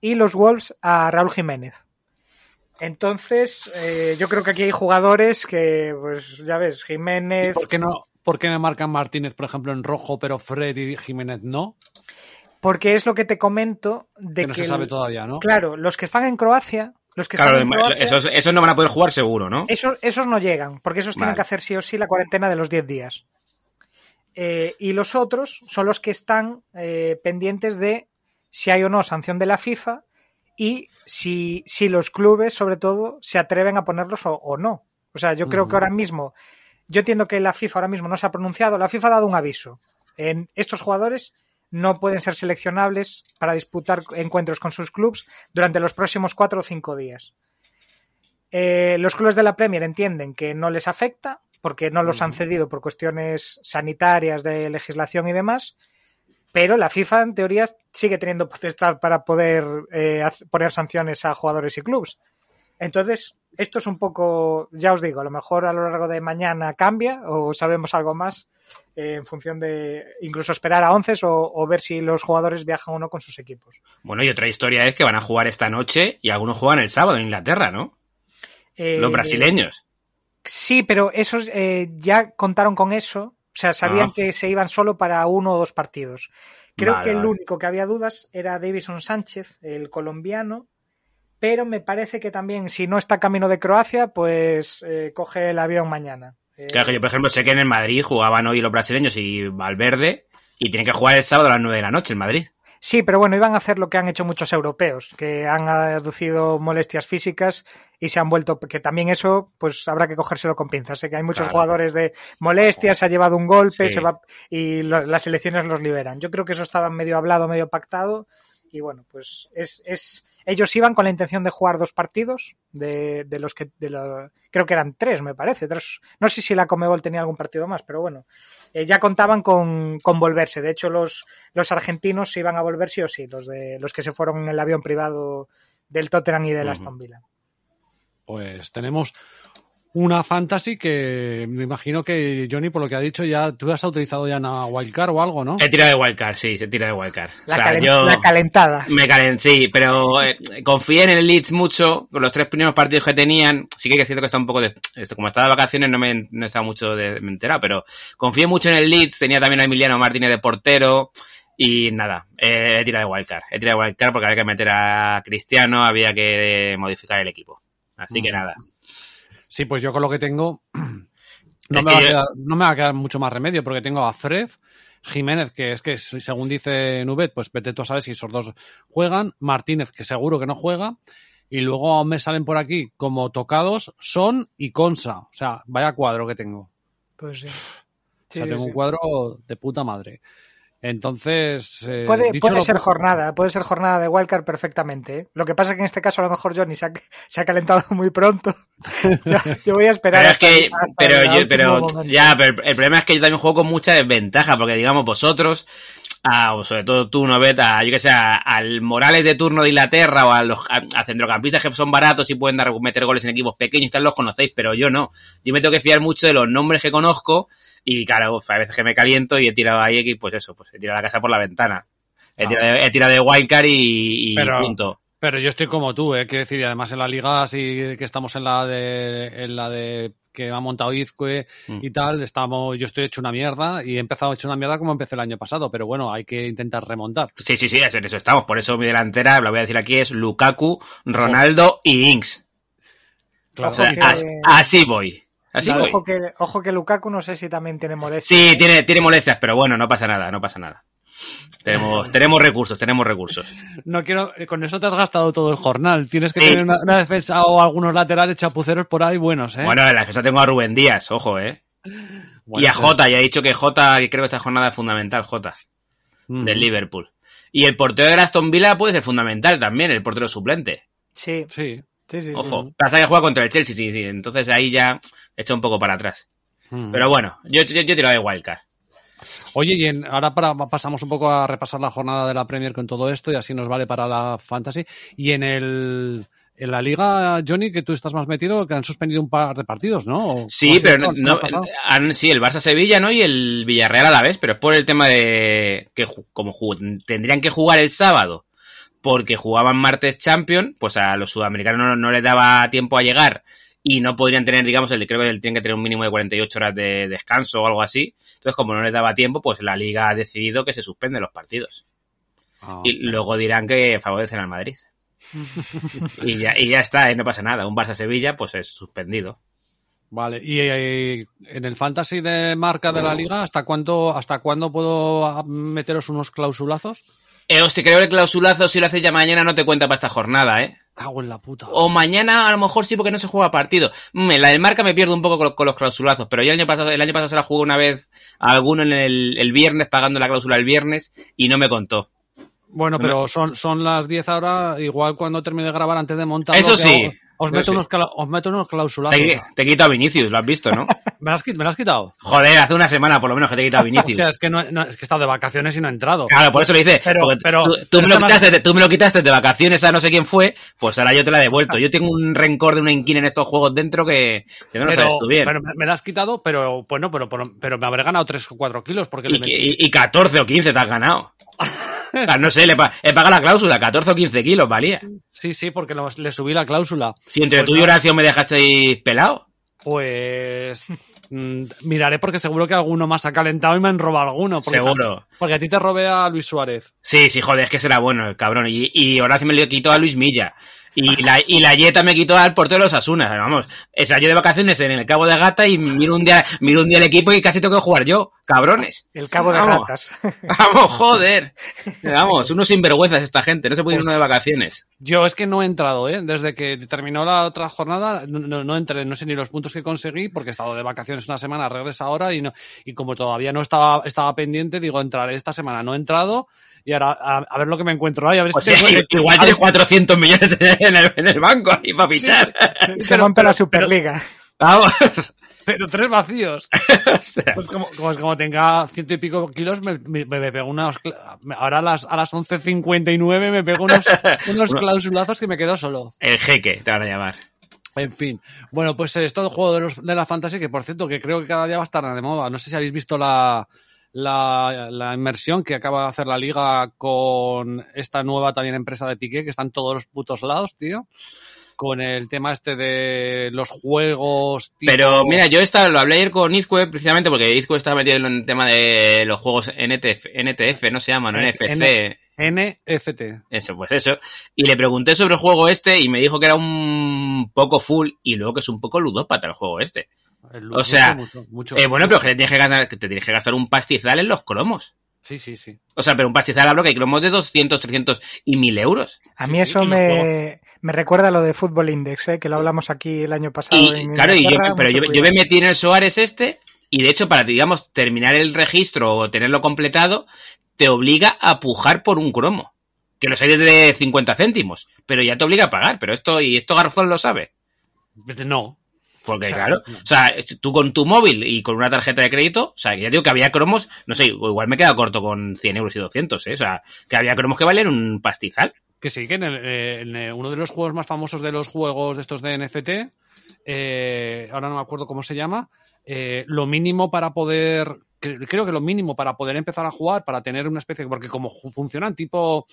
Y los Wolves a Raúl Jiménez. Entonces, eh, yo creo que aquí hay jugadores que, pues ya ves, ¿Y Jiménez, ¿Por qué no? ¿Por qué me marcan Martínez, por ejemplo, en rojo, pero Fred y Jiménez no? porque es lo que te comento de Que no que se sabe el- todavía, ¿no? Claro, los que están en Croacia, los que Claro, están en Croacia, esos, esos no van a poder jugar seguro, ¿no? esos, esos no llegan, porque esos tienen que hacer sí o sí la cuarentena de los 10 días. Eh, y los otros son los que están eh, pendientes de si hay o no sanción de la FIFA y si, si los clubes, sobre todo, se atreven a ponerlos o, o no. O sea, yo creo que ahora mismo, yo entiendo que la FIFA ahora mismo no se ha pronunciado, la FIFA ha dado un aviso. En estos jugadores no pueden ser seleccionables para disputar encuentros con sus clubes durante los próximos cuatro o cinco días. Eh, los clubes de la Premier entienden que no les afecta porque no los han cedido por cuestiones sanitarias, de legislación y demás, pero la FIFA en teoría sigue teniendo potestad para poder eh, poner sanciones a jugadores y clubes. Entonces, esto es un poco, ya os digo, a lo mejor a lo largo de mañana cambia o sabemos algo más eh, en función de incluso esperar a 11 o, o ver si los jugadores viajan o no con sus equipos. Bueno, y otra historia es que van a jugar esta noche y algunos juegan el sábado en Inglaterra, ¿no? Eh, Los brasileños. Sí, pero esos eh, ya contaron con eso. O sea, sabían Ah. que se iban solo para uno o dos partidos. Creo Vale, que el vale. único que había dudas era Davison Sánchez, el colombiano. Pero me parece que también, si no está camino de Croacia, pues eh, coge el avión mañana. Eh, Claro que yo, por ejemplo, sé que en el Madrid jugaban hoy los brasileños y Valverde y tienen que jugar el sábado a las 9 de la noche en Madrid. Sí, pero bueno, iban a hacer lo que han hecho muchos europeos, que han aducido molestias físicas y se han vuelto, que también eso, pues habrá que cogérselo con pinzas. Sé que hay muchos Claro. jugadores de molestias, se ha llevado un golpe, Sí. se va y lo- las elecciones los liberan. Yo creo que eso estaba medio hablado, medio pactado y bueno, pues es, es ellos iban con la intención de jugar dos partidos de, de los que de lo- creo que eran tres, me parece. Tres, no sé si la Comebol tenía algún partido más, pero bueno, eh, ya contaban con, con volverse. De hecho, los, los argentinos se iban a volver sí o sí, los de los que se fueron en el avión privado del Tottenham y del Ujú. Aston Villa. Pues tenemos una fantasy que me imagino que Johnny, por lo que ha dicho, ya tú has utilizado ya una wildcard o algo, ¿no? He tirado de wildcard, sí, se tira de wildcard. La, o sea, calen- yo la calentada. me calen, sí, pero eh, confié en el Leeds mucho, con los tres primeros partidos que tenían, sí que es cierto que está un poco de, esto, como estaba de vacaciones no me no estaba mucho de, me he enterado, pero confié mucho en el Leeds, tenía también a Emiliano Martínez de portero, y nada, eh, he tirado de wildcard, he tirado de wildcard porque había que meter a Cristiano, había que modificar el equipo. Así que Mm. nada. Sí, pues yo con lo que tengo no me, va a quedar, no me va a quedar mucho más remedio porque tengo a Fred, Jiménez, que es que según dice Nubet, pues vete tú a saber si esos dos juegan, Martínez, que seguro que no juega, y luego me salen por aquí como tocados Son y Consa. O sea, vaya cuadro que tengo. Pues sí. O sea, sí, tengo sí. un cuadro de puta madre. Entonces, eh, Puede, dicho puede lo- ser jornada, puede ser jornada de wildcard perfectamente. ¿eh? Lo que pasa es que en este caso a lo mejor Johnny se ha, se ha calentado muy pronto. yo, yo voy a esperar. Pero es hasta- que, hasta pero, yo, pero, ya, pero el problema es que yo también juego con mucha desventaja, porque digamos vosotros, a, o sobre todo tú, Novet, a, yo que sé, a- al Morales de turno de Inglaterra o a los a, a centrocampistas que son baratos y pueden dar, meter goles en equipos pequeños tal, los conocéis, pero yo no. Yo me tengo que fiar mucho de los nombres que conozco y claro, a veces que me caliento y he tirado ahí, y pues eso, pues he tirado la casa por la ventana. He Ah. tirado, he tirado de wildcard y, y Pero- punto. Pero yo estoy como tú, ¿eh? Quiero decir, y además en la liga, así que estamos en la de, en la de que ha montado Izque Mm. y tal, estamos, yo estoy hecho una mierda y he empezado hecho una mierda como empecé el año pasado, pero bueno, hay que intentar remontar. Sí, sí, sí, en eso estamos. Por eso mi delantera, lo voy a decir aquí, es Lukaku, Ronaldo y Inks. Claro, O sea, que- as- así voy. Así Claro, voy. ojo, que, ojo que Lukaku no sé si también tiene molestias. Sí, tiene, tiene molestias, pero bueno, no pasa nada, no pasa nada. Tenemos, tenemos recursos, tenemos recursos. No quiero, eh, con eso te has gastado todo el jornal. Tienes que Sí. tener una, una defensa o algunos laterales chapuceros por ahí buenos, ¿eh? Bueno, en la defensa tengo a Rubén Díaz, ojo, eh. Bueno, y a pues, Jota, ya he dicho que Jota, que creo que esta jornada es fundamental, Jota, mm. del Liverpool. Y el portero de Aston Villa puede ser fundamental también, el portero suplente. Sí, Sí. sí, sí. sí. Ojo, pasa que juega contra el Chelsea, sí, sí. Entonces ahí ya echa un poco para atrás. Mm. Pero bueno, yo, yo, yo he tirado de Wildcard. Oye, y en- ahora para, pasamos un poco a repasar la jornada de la Premier con todo esto y así nos vale para la Fantasy. Y en el en la liga, Johnny, que tú estás más metido, que han suspendido un par de partidos, ¿no? ¿O- Sí, ¿cómo ha sido pero no, no- han- sí, el Barça Sevilla, ¿no? Y el Villarreal a la vez, pero es por el tema de que como tendrían que jugar el sábado porque jugaban martes Champion, pues a los sudamericanos no, no les daba tiempo a llegar y no podrían tener, digamos, el creo que tienen que tener un mínimo de 48 horas de descanso o algo así. Entonces, como no les daba tiempo, pues la liga ha decidido que se suspenden los partidos. Ah. Y luego dirán que favorecen al Madrid. y ya, y ya está, ¿eh? no pasa nada. Un Barça-Sevilla, pues es suspendido. Vale, y eh, en el fantasy de marca de la liga, ¿hasta cuándo, hasta cuándo puedo meteros unos clausulazos? Eh, hostia, creo que el clausulazo, si lo haces ya mañana, no te cuenta para esta jornada, ¿eh? Cago en la puta. O mañana, a lo mejor sí, porque no se juega partido. Mm, en la del marca me pierdo un poco con, con los clausulazos, pero yo el año pasado, el año pasado se la jugué una vez a alguno en el, el viernes, pagando la cláusula el viernes, y no me contó. Bueno, pero son, son las 10 ahora, igual cuando termine de grabar antes de montar. Eso sí, Os meto, unos, os meto unos clausulazos. Te, te he quitado a Vinicius, lo has visto, ¿no? ¿Me las, quit- me las has quitado? Joder, hace una semana por lo menos que te he quitado a Vinicius. Hostia, es que, no, no, es que he estado de vacaciones y no he entrado. Claro, por eso lo hice. Pero- pero- tú, tú me lo quitaste, tú me lo quitaste de vacaciones a no sé quién fue, pues ahora yo te la he devuelto. Yo tengo un rencor de una inquina en estos juegos dentro que, que no lo sabes tú bien. pero me, me la has quitado, pero bueno, pero, pero, pero me habré ganado 3 o 4 kilos porque le Y, metí- que- y- y 14 o 15 te has ganado. Sea, no sé, le he pagado la cláusula, 14 o 15 kilos valía. Sí, sí, porque los- le subí la cláusula. Si entre Pues tú y. Horacio me dejasteis pelado. Pues mm, miraré porque seguro que alguno más ha calentado y me han robado alguno. Porque Seguro. Porque a ti te robé a Luis Suárez. Sí, sí, joder, es que será bueno el cabrón. Y, y Horacio me lo quitó a Luis Milla. Y la, y la Yeta me quitó al portero de los Asunas. Vamos, o sea, yo de vacaciones en el Cabo de Gata y miro un día, miro un día el equipo y casi tengo que jugar yo. Cabrones. El cabo de Vamos. ratas. Vamos, joder. Vamos, unos sinvergüenzas esta gente. No se puede ir uno de vacaciones. Yo es que no he entrado, ¿eh? Desde que terminó la otra jornada, no, no, entré, no sé ni los puntos que conseguí, porque he estado de vacaciones una semana, regresa ahora y no, y como todavía no estaba, estaba pendiente, digo, entraré esta semana. No he entrado y ahora a, a ver lo que me encuentro ahí, a ver Pues si tengo- sí, igual tienes si- 400 millones en el, en el banco ahí para fichar. Se Pero- monta la pero- Superliga. Vamos. Pero tres vacíos. Pues como, como, como tenga ciento y pico kilos, me, me, me pego unos. Ahora a las, a las 11.59 me pego unos, unos Uno- clausulazos que me quedo solo. El jeque, te van a llamar. En fin. Bueno, pues esto el juego de, los, de la fantasy, que por cierto, que creo que cada día va a estar de moda. No sé si habéis visto la, la, la inmersión que acaba de hacer la liga con esta nueva también empresa de Piqué, que está en todos los putos lados, tío. Con el tema este de los juegos. tipo- Pero mira, yo esta lo hablé ayer con Izque precisamente porque Izque está metido en el tema de los juegos NTF, NTF no se llama, no NFC. N- NFT. Eso, pues eso. Y le pregunté sobre el juego este y me dijo que era un poco full y luego que es un poco ludópata el juego este. El- O sea, mucho, mucho, Eh, bueno, pero que te, tienes que, ganar- que te tienes que gastar un pastizal en los cromos. Sí, sí, sí. O sea, pero un pastizal hablo que hay cromos de 200, 300 y 1000 euros. A Sí, mí sí, eso los me, me recuerda a lo de Football Index, ¿eh? que lo hablamos aquí el año pasado. Y en claro, y yo, pero yo, me metí en el Soares este y de hecho para, digamos, terminar el registro o tenerlo completado, te obliga a pujar por un cromo. Que los hay de 50 céntimos, pero ya te obliga a pagar. Pero esto, y esto Garzón lo sabe. No. Porque O sea, claro, no. o sea, tú con tu móvil y con una tarjeta de crédito, o sea, que ya digo que había cromos, no sé, igual me queda corto con 100 euros y 200, ¿eh? O sea, que había cromos que valían un pastizal. Que sí, que en, eh, eh, uno de los juegos más famosos de los juegos de estos de NFT, eh, ahora no me acuerdo cómo se llama, eh, lo mínimo para poder, cre- creo que lo mínimo para poder empezar a jugar, para tener una especie, porque como funcionan tipo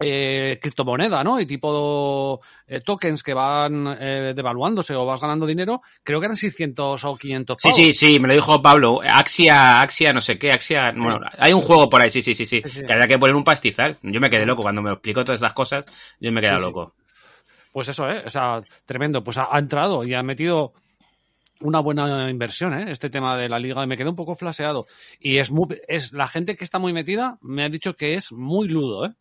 eh, criptomoneda, ¿no? Y tipo eh, tokens que van eh, devaluándose o vas ganando dinero, creo que eran 600 o 500 Sí, pavos. sí, sí, me lo dijo Pablo. Axia, Axia, no sé qué, Axia. Bueno, hay un juego por ahí, sí, sí, sí, sí. Que había que poner un pastizal. Yo me quedé loco cuando me explicó todas estas cosas. Yo me quedé loco. Pues eso, ¿eh? O sea, tremendo. Pues ha, ha entrado y ha metido una buena inversión, ¿eh? Este tema de la liga y me quedé un poco flaseado. Y es muy, es la gente que está muy metida me ha dicho que es muy ludo, ¿eh?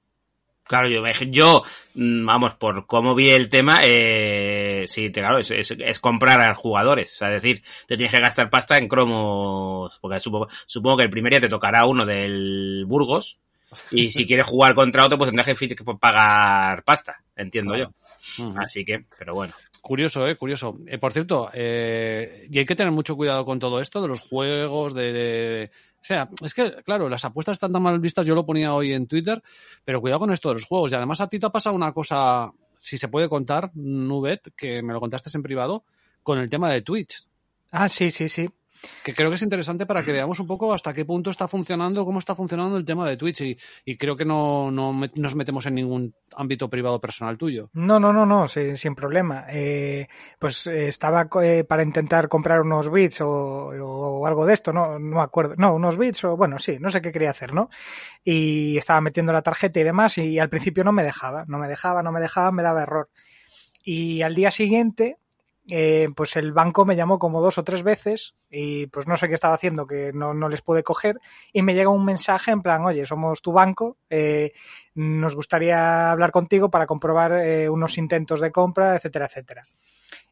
Claro, yo, yo, mm, vamos, por cómo vi el tema, eh, sí, te- claro, es, es- es comprar a jugadores. O sea, es decir, te tienes que gastar pasta en cromos. Porque supongo, supongo que el primer día te tocará uno del Burgos. Y si quieres jugar contra otro, pues tendrás que pagar pasta, entiendo yo. Así que, pero bueno. Curioso, ¿eh? Curioso. Eh, por cierto, eh, y hay que tener mucho cuidado con todo esto de los juegos, de, de- O sea, es que, claro, las apuestas están tan mal vistas, yo lo ponía hoy en Twitter, pero cuidado con esto de los juegos. Y además a ti te ha pasado una cosa, si se puede contar, Nubet, que me lo contaste en privado, con el tema de Twitch. Ah, sí, sí, sí. Que creo que es interesante para que veamos un poco hasta qué punto está funcionando, cómo está funcionando el tema de Twitch y, y creo que no, no me- nos metemos en ningún ámbito privado personal tuyo. No, no, no, no, sí, sin problema. Eh, pues eh, estaba eh, para intentar comprar unos bits o, o algo de esto, no, no me acuerdo. No, unos bits o bueno, sí, no sé qué quería hacer, ¿no? Y estaba metiendo la tarjeta y demás y al principio no me dejaba, no me dejaba, no me dejaba, me daba error. Y al día siguiente, eh, pues el banco me llamó como dos o tres veces y pues no sé qué estaba haciendo, que no, no les pude coger y me llega un mensaje en plan, oye, somos tu banco, eh, nos gustaría hablar contigo para comprobar eh, unos intentos de compra, etcétera, etcétera.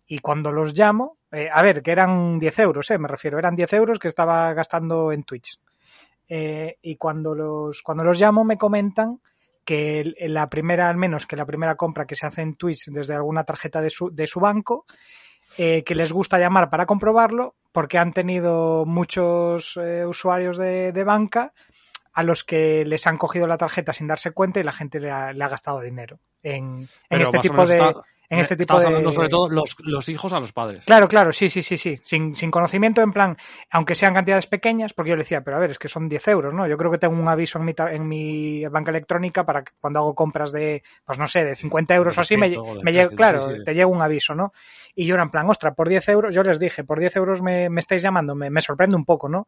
Y cuando los llamo, a ver, que eran 10 euros, me refiero, eran 10 euros que estaba gastando en Twitch. Y cuando los, cuando los llamo me comentan que la primera, al menos que la primera compra que se hace en Twitch desde alguna tarjeta de su, de su banco, eh, que les gusta llamar para comprobarlo porque han tenido muchos eh, usuarios de, de banca a los que les han cogido la tarjeta sin darse cuenta y la gente le ha, le ha gastado dinero en, en este tipo de está- en este tipo estamos de hablando sobre todo los, los hijos a los padres. Claro, claro, sí, sí, sí, sí. Sin, sin conocimiento, en plan, aunque sean cantidades pequeñas, porque yo le decía, pero a ver, es que son 10 euros, ¿no? Yo creo que tengo un aviso en mi, en mi banca electrónica para que cuando hago compras de, pues no sé, de 50 euros o así, me, me llega, 300, claro, sí, sí. te llega un aviso, ¿no? Y yo era en plan, ostra, por 10 euros, yo les dije, por 10 euros me, me estáis llamando, me, me sorprende un poco, ¿no?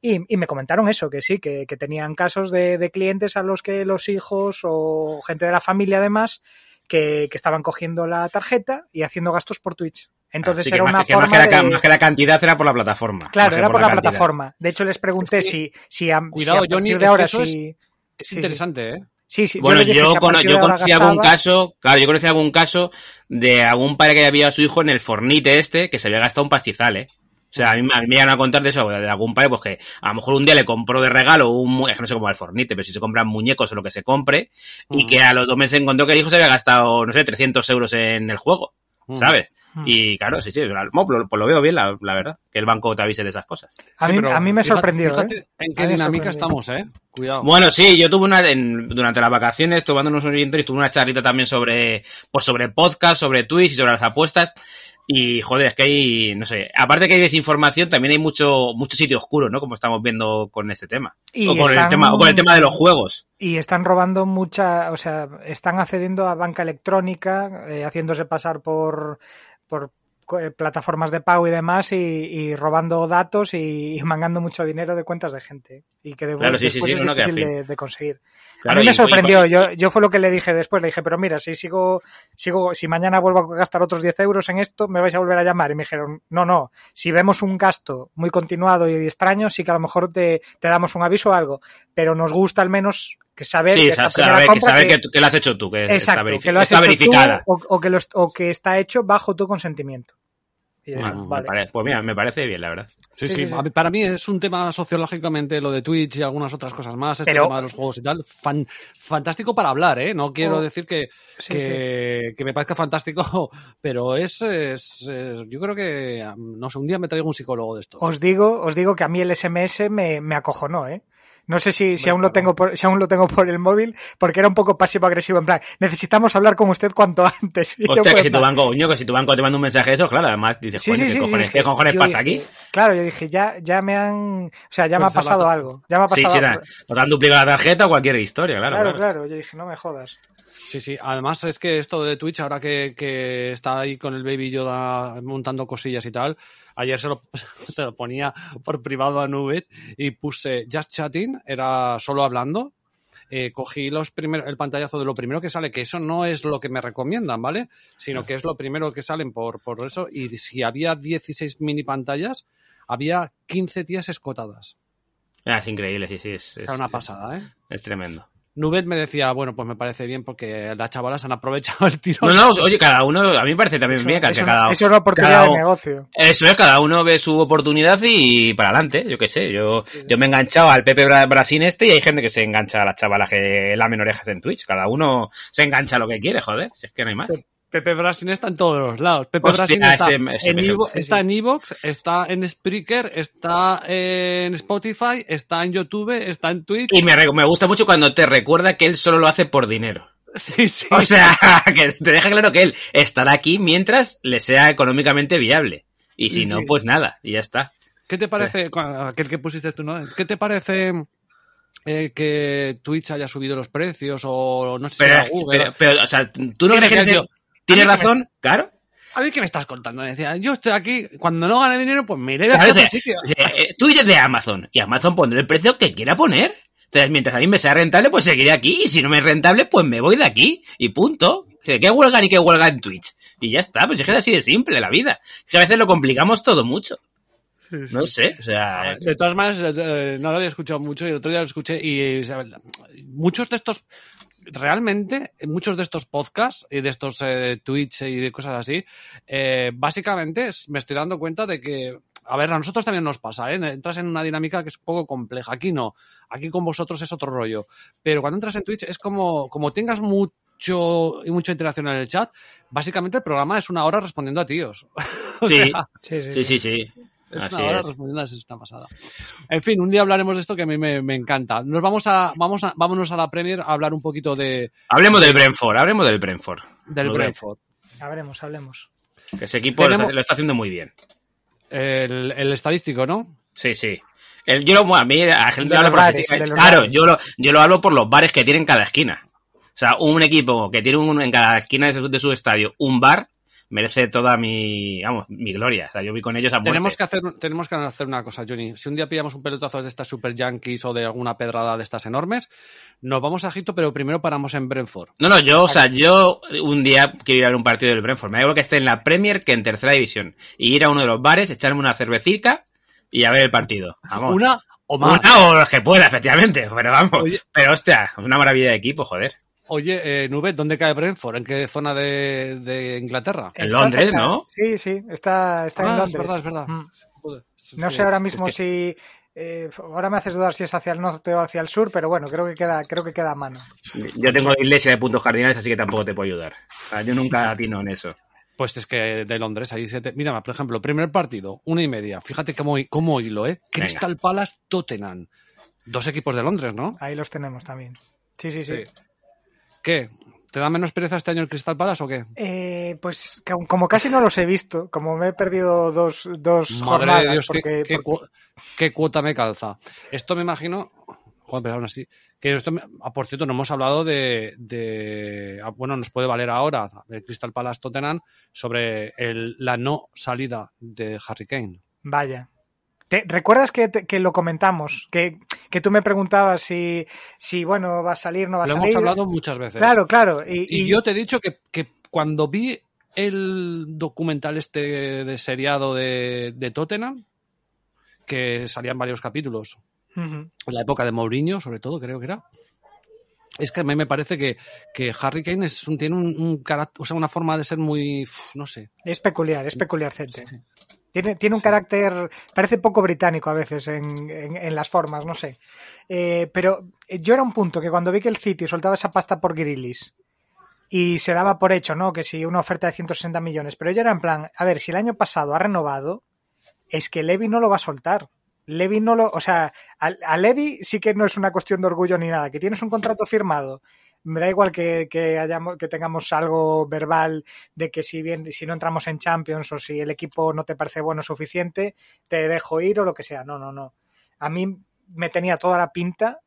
Y, y me comentaron eso, que sí, que, que tenían casos de, de clientes a los que los hijos o gente de la familia además que, que estaban cogiendo la tarjeta y haciendo gastos por Twitch. Entonces Así que era más una que- que más forma que la de... más que la cantidad era por la plataforma. Claro, era por la, cantidad. plataforma. De hecho, les pregunté Es que- si, si, a, Cuidado, si a Johnny, de es que ahora eso es- si- Es Sí, interesante, ¿eh? Sí, sí. Bueno, yo, yo de ahora conocí algún caso, claro, yo conocí algún caso de algún padre que había a su hijo en el fornite este, que se había gastado un pastizal, ¿eh? O sea, a mí, a mí me iban a contar de eso, de algún padre, pues que a lo mejor un día le compró de regalo un, es que no sé cómo va el fornite, pero si se compran muñecos o lo que se compre, y Ujú. que a los dos meses encontró que el hijo se había gastado, no sé, 300 euros en el juego, Ujú. ¿sabes? Hmm. Y claro, sí, sí, pues, pues lo veo bien, la, la verdad, que el banco te avise de esas cosas. A, Sí, mí, pero a mí me sorprendió. fíjate ¿eh? en qué dinámica estamos, ¿eh? Cuidado. Bueno, sí, yo tuve una, en- durante las vacaciones, tomando unos oyentes, tuve una charlita también sobre, pues sobre podcast, sobre Twitch y sobre las apuestas. Y joder, es que hay, no sé, aparte que hay desinformación, también hay mucho, mucho sitio oscuro, ¿no? Como estamos viendo con este tema. Y o, con el tema o con el tema de los juegos. Y están robando mucha, o sea, están accediendo a banca electrónica, eh, haciéndose pasar por, por eh, plataformas de pago y demás, y, y robando datos y, y mangando mucho dinero de cuentas de gente. Y que de- Claro, sí, sí, después sí, es difícil de, de conseguir. Claro, a mí me sorprendió, y- yo, yo fue lo que le dije después, le dije, pero mira, si sigo, sigo, si mañana vuelvo a gastar otros 10 euros en esto, me vais a volver a llamar. Y me dijeron, no, no, si vemos un gasto muy continuado y extraño, sí que a lo mejor te, te damos un aviso o algo, pero nos gusta al menos que saber Sí, que esta que, compra saber que- que, que lo has hecho tú, que está, exacto, verifi- que lo has está hecho verificada. tú o, o que lo, o que está hecho bajo tu consentimiento. Y eso, Bueno, me vale. pare- pues mira, me parece bien, la verdad. Sí, Sí, sí. sí, sí. A mí- para mí es un tema sociológicamente lo de Twitch y algunas otras cosas más, este Pero- tema de los juegos y tal. fan- fantástico para hablar, ¿eh? No quiero Oh, decir que, Sí, que, que me parezca fantástico, pero es, es- es- Yo creo que, no sé, un día me traigo un psicólogo de esto. Os digo, os digo que a mí el SMS me, me acojonó, ¿eh? No sé si, si aún lo tengo por, si aún lo tengo por el móvil, porque era un poco pasivo agresivo, en plan, necesitamos hablar con usted cuanto antes. Y Hostia, que pues, si tu banco, coño, que si tu banco te manda un mensaje de eso, claro, además dices, Sí, coño, sí, ¿qué sí, cojones, ¿qué cojones pasa dije- aquí? Claro, yo dije, ya, ya me han, o sea, ya me ha la pasado ta- algo, ya me ha pasado algo. te han duplicado la tarjeta o cualquier historia, claro. Claro, claro. claro, yo dije, no me jodas. Sí, sí. Además es que esto de Twitch, ahora que, que está ahí con el Baby Yoda montando cosillas y tal, ayer se lo, se lo ponía por privado a Nubet y puse Just Chatting, era solo hablando. Eh, cogí los primer- el pantallazo de lo primero que sale, que eso no es lo que me recomiendan, ¿vale? Sino que es lo primero que salen por, por eso. Y si había 16 mini pantallas, había 15 tías escotadas. Ah, es increíble, sí, sí. Es, una es- pasada, ¿eh? Es tremendo. Nubet me decía, bueno, pues me parece bien porque las chavalas han aprovechado el tiro. No, no, oye, cada uno, a mí me parece también Eso, bien que cada eso es una oportunidad cada de negocio. Eso es, cada uno ve su oportunidad y para adelante, yo qué sé. Yo, yo me he enganchado al Pepe Bra- Brasil este y hay gente que se engancha a las chavalas que lamen orejas en Twitch. Cada uno se engancha a lo que quiere, joder, si es que no hay más. Pepe Brasin está en todos los lados. Pepe Hostia, Brasin está, ese- ese en sí, está en Evox, está en Spreaker, está en Spotify, está en YouTube, está en Twitch. Y me, gusta mucho cuando te recuerda que él solo lo hace por dinero. Sí, sí. O sea, que te deja claro que él estará aquí mientras le sea económicamente viable. Y si Sí, no, sí. pues nada, y ya está. ¿Qué te parece, aquel que pusiste tú, no? ¿Qué te parece eh, que Twitch haya subido los precios o no sé si Pero, era Google? pero, pero, o sea, tú no ¿Qué crees que yo? Que me- razón, claro. A mí qué me estás contando, me decía, yo estoy aquí, cuando no gane dinero, pues me iré de Claro, otro sitio. eh, tú eres de Amazon y Amazon pondrá el precio que quiera poner. Entonces, mientras a mí me sea rentable, pues seguiré aquí. Y si no me es rentable, pues me voy de aquí. Y punto. Que qué huelga ni qué huelga en Twitch. Y ya está, pues es que es así de simple la vida. Es que a veces lo complicamos todo mucho. No sé, o sea... De todas maneras, eh, no lo había escuchado mucho y el otro día lo escuché y eh, muchos de estos, realmente, muchos de estos podcasts y de estos eh, Twitch y de cosas así, eh, básicamente es- me estoy dando cuenta de que, a ver, a nosotros también nos pasa, ¿eh? entras en una dinámica que es un poco compleja. Aquí no, aquí con vosotros es otro rollo. Pero cuando entras en Twitch es como, como tengas mucho y mucha interacción en el chat, básicamente el programa es una hora respondiendo a tíos. O Sí, sea, Sí, sí, sí, sí, sí. Es Así una hora es. respondiendo a eso, es una pasada. En fin, un día hablaremos de esto que a mí me, me encanta. Nos vamos a, vamos a, vámonos a la Premier a hablar un poquito de, Hablemos del Brentford, hablemos del Brentford. del Lo Brentford. Hablemos, hablemos. Que ese equipo lo está, lo está haciendo muy bien. El, el estadístico, ¿no? Sí, sí. El- yo lo, a mí, la gente habla por bares, los Claro, bares. yo lo, yo lo hablo por los bares que tienen en cada esquina. O sea, un equipo que tiene un, en cada esquina de su, de su estadio un bar merece toda mi, vamos, mi gloria. O sea, yo voy con ellos a muerte. Tenemos que, hacer, tenemos que hacer una cosa, Johnny. Si un día pillamos un pelotazo de estas super yankees o de alguna pedrada de estas enormes, nos vamos a Egipto, pero primero paramos en Brentford. No, no, yo, o sea, yo un día quiero ir a ver un partido del Brentford. Me da igual que esté en la Premier que en tercera división. Y ir a uno de los bares, echarme una cervecita y a ver el partido. Vamos. Una o más. Una o los que pueda, efectivamente. Pero vamos. Oye. Pero hostia, es una maravilla de equipo, joder. Oye, eh, Nubet, ¿dónde cae Brentford? ¿En qué zona de, de Inglaterra? En Está Londres, cerca. ¿no? Sí, sí, está, está en Ah, es Londres. verdad, es verdad. Mm. Es No sé ahora es mismo que- si. eh, ahora me haces dudar si es hacia el norte o hacia el sur, pero bueno, creo que queda, creo que queda a mano. Yo tengo iglesia de puntos cardinales, así que tampoco te puedo ayudar. O sea, yo nunca atino en eso. Pues es que de Londres, ahí se te... Mira, por ejemplo, primer partido, una y media. Fíjate cómo, cómo hilo, ¿eh? Crystal Palace, Tottenham. Dos equipos de Londres, ¿no? Ahí los tenemos también. Sí, sí, sí. ¿Qué? ¿Te da menos pereza este año el Crystal Palace o qué? Eh, pues como casi no los he visto, como me he perdido dos, dos Madre jornadas, de Dios, qué, porque, qué porque- qué cuota me calza. Esto me imagino, joder, pero aún así, que esto, me- ah, por cierto, no hemos hablado de, de- ah, bueno, nos puede valer ahora el Crystal Palace Tottenham sobre el- la no salida de Harry Kane. Vaya. ¿Te- ¿Recuerdas que, te- que lo comentamos? Que, que tú me preguntabas si, si, bueno, va a salir, no va a Lo salir. hemos hablado muchas veces. Claro, claro. Y, Y, y- yo te he dicho que, que cuando vi el documental este de seriado de, de Tottenham, que salían varios capítulos, en la época de Mourinho, sobre todo, creo que era. Es que a mí me parece que, que Harry Kane es un- tiene un, un carácter, o sea, una forma de ser muy, no sé. Es peculiar, es peculiar, Cente. Sí. Tiene, tiene un carácter, parece poco británico a veces en, en- en las formas, no sé. Eh, pero yo era un punto que cuando vi que el City soltaba esa pasta por Grilis y se daba por hecho, ¿no? Que si una oferta de 160 millones, pero yo era en plan, a ver, si el año pasado ha renovado, es que Levy no lo va a soltar. Levy no lo, o sea, a, a Levy sí que no es una cuestión de orgullo ni nada, que tienes un contrato firmado. Me da igual que, que hayamos, que tengamos algo verbal de que si bien, si no entramos en Champions o si el equipo no te parece bueno suficiente, te dejo ir o lo que sea. No, no, no. A mí me tenía toda la pinta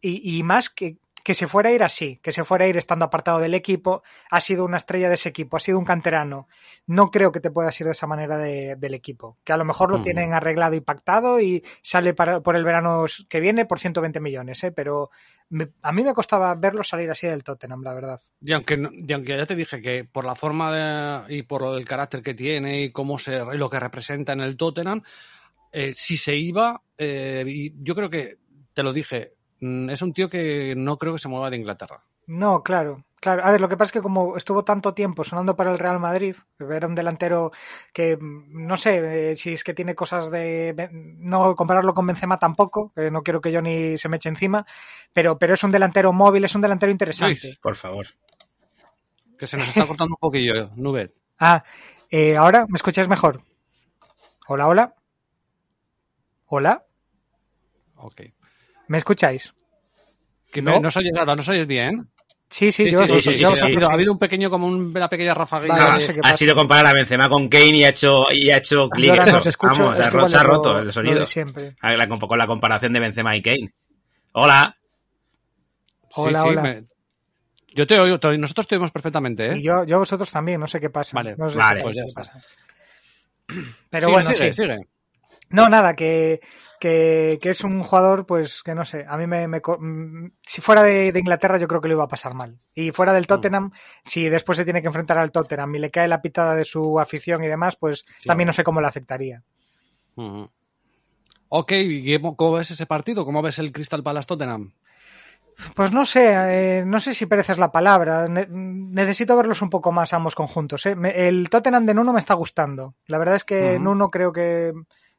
y más que, que se fuera a ir así, que se fuera a ir estando apartado del equipo, ha sido una estrella de ese equipo, ha sido un canterano. No creo que te puedas ir de esa manera de- del equipo, que a lo mejor lo Mm. tienen arreglado y pactado y sale para, por el verano que viene por 120 millones, ¿eh? pero me- a mí me costaba verlo salir así del Tottenham, la verdad. Y aunque, no- y aunque ya te dije que por la forma de- y por el carácter que tiene y cómo se, y lo que representa en el Tottenham, eh, si se iba, eh, y yo creo que, te lo dije, es un tío que no creo que se mueva de Inglaterra. No, claro, claro. A ver, lo que pasa es que como estuvo tanto tiempo sonando para el Real Madrid, era un delantero que mm, no sé eh, si es que tiene cosas de no compararlo con Benzema tampoco, que no quiero que Johnny se me eche encima, pero pero es un delantero móvil, es un delantero interesante. Luis. Por favor. Que se nos está cortando un poquillo, Nubet. Ah, eh, ahora me escucháis mejor. Hola, hola. Hola, Ok. ¿Me escucháis? Que ¿No? ¿Nos oyes ahora? ¿Nos oyes bien? Sí, sí, yo, sí, sí, sí, ha, sí. habido, ha habido un pequeño, como un- una pequeña rafaguilla Vale, de- no sé Ha sido comparar a Benzema con Kane y ha hecho, y ha hecho clic. Yo ahora eso. no os escucho, Vamos, es se ha que ro- igual se ha es lo- roto el sonido. de siempre. La- Con, con la comparación de Benzema y Kane. Hola. Sí, Hola, sí, hola. me- Yo te oigo, te- nosotros te oímos perfectamente, ¿eh? Y yo, yo a vosotros también, no sé qué pasa. Vale, no sé vale, qué pues ya qué está. pasa. Pero Sigue, bueno, sigue, sí. sigue. No, nada, que, que, que es un jugador, pues que no sé, a mí me... me mm, si fuera de, de Inglaterra yo creo que lo iba a pasar mal. Y fuera Mm. del Tottenham, si después se tiene que enfrentar al Tottenham y le cae la pitada de su afición y demás, pues también no sé cómo le afectaría. Ujú. Ok, ¿y cómo, ves ese partido? ¿Cómo ves el Crystal Palace Tottenham? Pues no sé, eh, no sé si pereza es la palabra. Ne- necesito verlos un poco más ambos conjuntos. ¿eh? Me- el Tottenham de Nuno me está gustando. La verdad es que Ujú. Nuno creo que,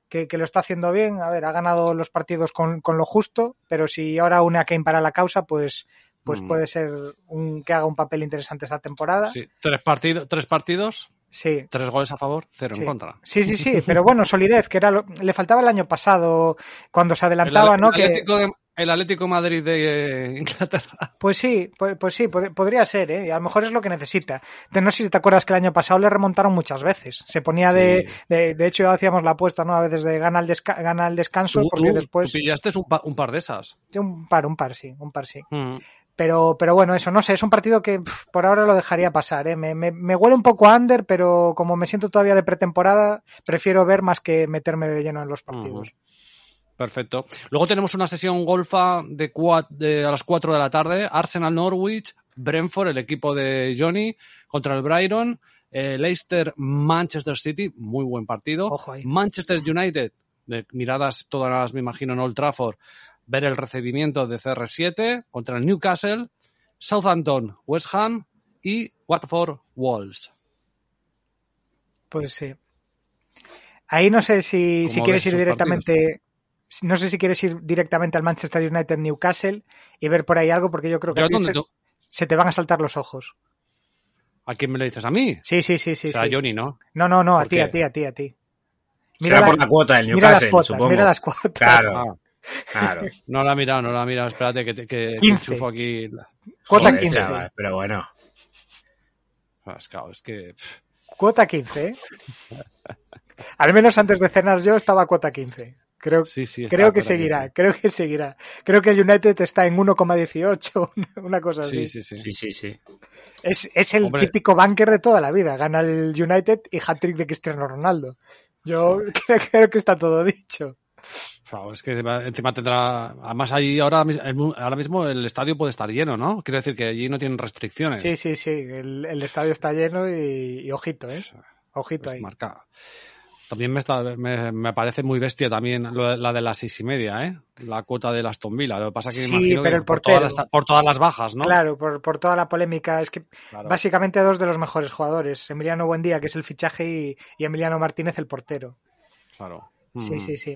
que, que lo está haciendo bien. A ver, ha ganado los partidos con, con lo justo, pero si ahora une a Kane para la causa, pues, pues Mm. puede ser un, que haga un papel interesante esta temporada. Sí, tres, partido, tres partidos, Sí. tres goles a favor, cero Sí. en contra. Sí, sí, sí, pero bueno, solidez, que era lo- le faltaba el año pasado cuando se adelantaba, el, ¿no? el Que, de, el Atlético Madrid de eh, Inglaterra. Pues sí, pues, pues sí, pod- podría ser, ¿eh? Y a lo mejor es lo que necesita. De- no sé si te acuerdas que el año pasado le remontaron muchas veces. Se ponía de, Sí. de, de hecho hacíamos la apuesta, ¿no? A veces de gana el, desca- gana el descanso, Tú, porque tú- después, tú pillaste un, pa- un par de esas. un par, un par, sí, un par, sí. Mm. Pero, pero bueno, eso, no sé, es un partido que por ahora lo dejaría pasar, ¿eh? Me, me, me huele un poco a under, pero como me siento todavía de pretemporada, prefiero ver más que meterme de lleno en los partidos. Perfecto. Luego tenemos una sesión golfa de, a las 4 de la tarde. Arsenal Norwich, Brentford, el equipo de Johnny, contra el Brighton. eh, Leicester Manchester City, muy buen partido. Ojo ahí. Manchester United, de miradas todas, me imagino, en Old Trafford. Ver el recibimiento de CR7 contra el Newcastle. Southampton, West Ham y Watford Wolves. Pues sí. Ahí no sé si, ¿Cómo si quieres ir directamente. No sé si quieres ir directamente al Manchester United Newcastle y ver por ahí algo, porque yo creo que Yo a se, tú- se te van a saltar los ojos. ¿A quién me lo dices? ¿A mí? Sí, sí, sí, sí. o sea, sí. Johnny, ¿no? No, no, no, a ¿Por ti, a ti, a ti, a ti. Será la- por la cuota del mira las Newcastle, cuotas, supongo. mira las cuotas. Claro, Ah, claro. no la he mirado, no la he mirado. Espérate que, te, que te 15. enchufo aquí. la- Cuota Joder, 15. chaval, pero bueno. Ah, es que... Cuota 15, ¿eh? Al menos antes de cenar yo estaba a cuota 15. Creo, Sí, sí. está creo que aquí, seguirá, creo que seguirá. Creo que el United está en 1,18, una cosa así. Sí, sí, sí. Sí, sí, sí. Es, es el Hombre. típico banker de toda la vida. Gana el United y hat-trick de Cristiano Ronaldo. Yo creo, creo que está todo dicho. Claro, es que encima- tendrá. Además, ahí ahora, ahora mismo el estadio puede estar lleno, ¿no? Quiero decir que allí no tienen restricciones. Sí, sí, sí. El, el estadio está lleno y, y ojito, ¿eh? Ojito Pues ahí. marca. También me, está, me, me parece muy bestia también lo- la de las seis y media, ¿eh? La cuota de Aston Villa. Lo que pasa que Sí, imagino pero que el por, todas portero. las, por todas las bajas, ¿no? Claro, por, por toda la polémica. Es que Claro. básicamente dos de los mejores jugadores. Emiliano Buendía, que es el fichaje, y, y Emiliano Martínez, el portero. claro. Sí, Mm. sí, sí.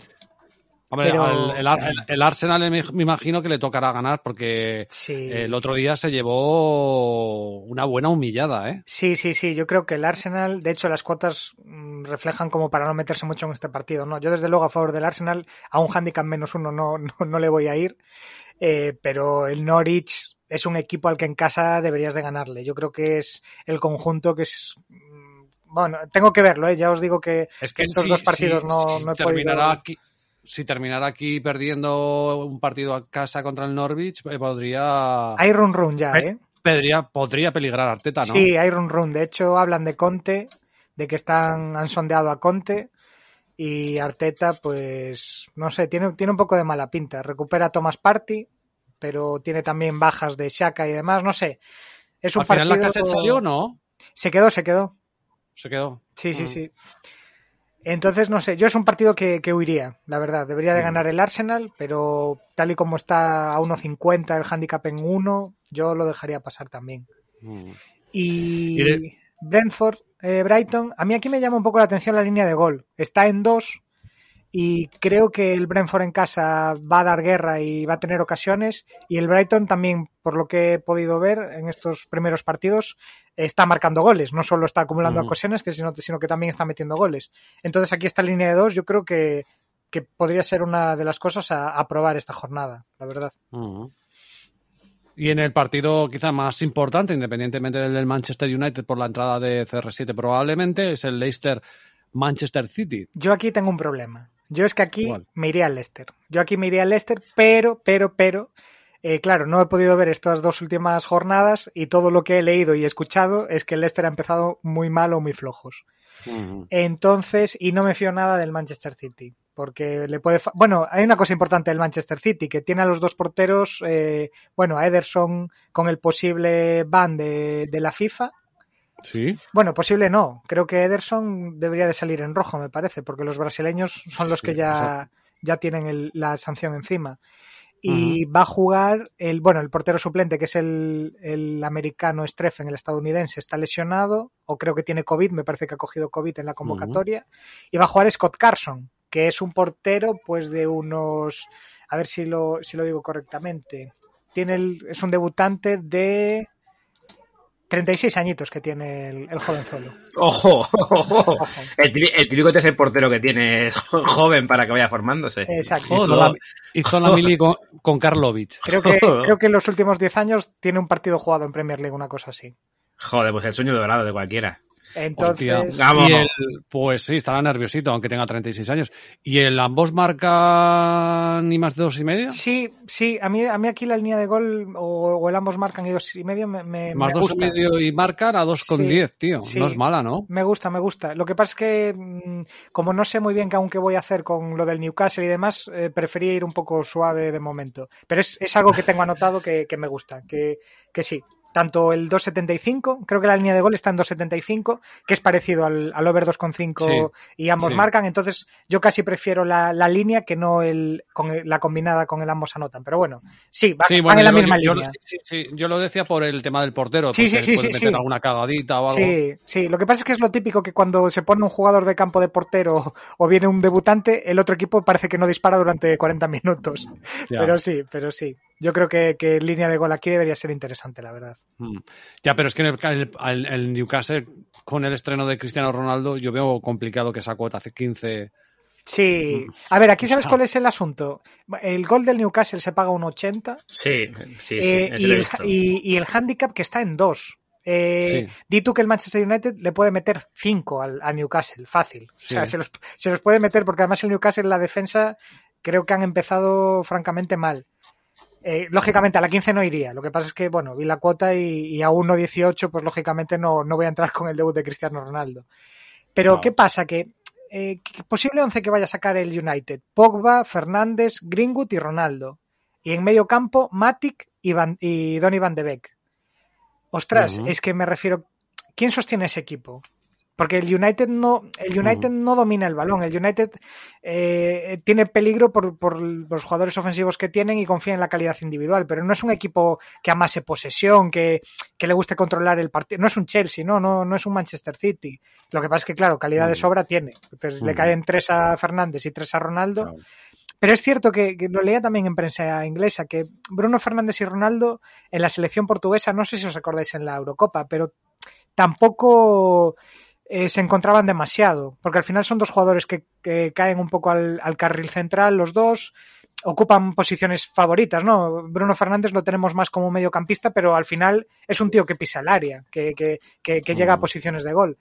Hombre, Pero- al- el, Ar- el- el Arsenal me, imagino que le tocará ganar porque Sí. el otro día se llevó una buena humillada, ¿eh? Sí, sí, sí. Yo creo que el Arsenal, de hecho, las cuotas mm, reflejan como para no meterse mucho en este partido. ¿no? Yo, desde luego, a favor del Arsenal, a un handicap menos uno no, no, no le voy a ir. Eh, pero el Norwich es un equipo al que en casa deberías de ganarle. Yo creo que es el conjunto que es. mm, Bueno, tengo que verlo, ¿eh? ya os digo que Es que estos dos partidos no, no he terminará podido. Si terminara aquí perdiendo un partido a casa contra el Norwich, eh, podría, Hay run run ya, Eh, podría, podría peligrar Arteta, ¿no? Sí, hay run run. De hecho, hablan de Conte, de que están, han sondeado a Conte y Arteta, pues, no sé, tiene, tiene un poco de mala pinta. Recupera a Thomas Party, pero tiene también bajas de Shaka y demás, no sé. Es un Al final la partido... cassette salió, ¿no? Se quedó, se quedó. Se quedó. Sí, sí, Mm. sí. Entonces, no sé, yo es un partido que, que huiría, la verdad. Debería de Mm. ganar el Arsenal, pero tal y como está a 1.50 el handicap en 1, yo lo dejaría pasar también. Mm. Y Y de- Brentford, eh, Brighton, a mí aquí me llama un poco la atención la línea de gol. Está en 2 y creo que el Brentford en casa va a dar guerra y va a tener ocasiones. Y el Brighton también, por lo que he podido ver en estos primeros partidos, está marcando goles. No solo está acumulando ocasiones, que sino, sino que también está metiendo goles. Entonces aquí esta línea de 2 yo creo que, que podría ser una de las cosas a, a probar esta jornada, la verdad. Mm. Y en el partido quizá más importante, independientemente del del Manchester United por la entrada de CR7 probablemente, es el Leicester Manchester City. Yo aquí tengo un problema. Yo es que aquí me iría al Leicester. Yo aquí me iría al Leicester, pero, pero, pero, eh, claro, no he podido ver estas dos últimas jornadas y todo lo que he leído y escuchado es que el Leicester ha empezado muy mal o muy flojos. Entonces, y no me fío nada del Manchester City. Porque le puede. fa- Bueno, hay una cosa importante del Manchester City, que tiene a los dos porteros, eh, bueno, a Ederson con el posible ban de, de la FIFA. Sí. Bueno, posible no. Creo que Ederson debería de salir en rojo, me parece, porque los brasileños son los Sí, que ya, ya tienen el- la sanción encima. Y va a jugar el, bueno, el portero suplente, que es el, el americano Streffen, el estadounidense, está lesionado, o creo que tiene COVID, me parece que ha cogido COVID en la convocatoria. Y va a jugar Scott Carson, que es un portero, pues de unos, a ver si lo, si lo digo correctamente. Tiene el, es un debutante de 36 añitos que tiene el, el jovenzuelo. Ojo, ojo. Ojo. El, el típico tercer portero que tiene es joven para que vaya formándose. Exacto. Hizo la, hizo la mili con, con Karlovic. Creo que, creo que en los últimos 10 años tiene un partido jugado en Premier League, una cosa así. Joder, pues el sueño dorado de cualquiera. Entonces. Y el, pues sí, estará nerviosito, aunque tenga 36 años. ¿Y el ambos marcan ni más de dos y media? sí, sí, a mí, a mí aquí la línea de gol o, o el ambos marcan y dos y medio me, me, Más me dos y medio y marcan a dos con Sí, diez, tío. sí. No es mala, ¿no? Me gusta, me gusta. Lo que pasa es que, mm, como no sé muy bien qué aún qué voy a hacer con lo del Newcastle y demás, eh, preferí ir un poco suave de momento. Pero es, es algo que tengo anotado que, que me gusta, que, que sí. Tanto el 2.75, creo que la línea de gol está en 2.75, que es parecido al, al over 2.5 Sí, y ambos sí. marcan. Entonces, yo casi prefiero la, la línea que no el, con el- la combinada con el ambos anotan. Pero bueno, sí, va- Sí, van bueno, en la yo, misma yo- yo- línea. sí, sí, yo lo decía por el tema del portero. Sí, sí, sí, meter sí. alguna cagadita o algo. Sí, sí. Lo que pasa es que es lo típico que cuando se pone un jugador de campo de portero o viene un debutante, el otro equipo parece que no dispara durante 40 minutos. Ya. Pero sí, pero sí. Yo creo que, que línea de gol aquí debería ser interesante, la verdad. Mm. Ya, pero es que en el, el- el- el Newcastle, con el estreno de Cristiano Ronaldo, yo veo complicado que esa cuota hace 15. Sí, a ver, aquí sabes cuál es el asunto. El gol del Newcastle se paga un 80 Sí, sí, sí, eh, y, el, y- y el handicap que está en 2. Eh, Sí. Di tú que el Manchester United le puede meter 5 al, a Newcastle, fácil. Sí. O sea, se los, se los puede meter porque además el Newcastle, la defensa, creo que han empezado francamente mal. Eh, lógicamente a la 15 no iría. Lo que pasa es que, bueno, vi la cuota y, y a 1.18, pues lógicamente no, no voy a entrar con el debut de Cristiano Ronaldo. Pero, No. ¿qué pasa? Que eh, que posible 11 que vaya a sacar el United. Pogba, Fernández, Greenwood y Ronaldo. Y en medio campo, Matic y, Van, y Donny Van de Beek. Ostras, es que me refiero. ¿Quién sostiene ese equipo? Porque el United no, el United no domina el balón. El United eh, tiene peligro por, por los jugadores ofensivos que tienen y confía en la calidad individual. Pero no es un equipo que amase posesión, que, que le guste controlar el partido. No es un Chelsea, no, no, no es un Manchester City. Lo que pasa es que, claro, calidad de sobra tiene. Entonces, le caen tres a Fernández y tres a Ronaldo. Pero es cierto que, que lo leía también en prensa inglesa, que Bruno Fernández y Ronaldo en la selección portuguesa, no sé si os acordáis en la Eurocopa, pero tampoco eh, se encontraban demasiado, porque al final son dos jugadores que, que caen un poco al, al carril central, los dos ocupan posiciones favoritas, ¿no? Bruno Fernández lo tenemos más como mediocampista, pero al final es un tío que pisa el área, que, que, que, que llega a Mm. posiciones de gol.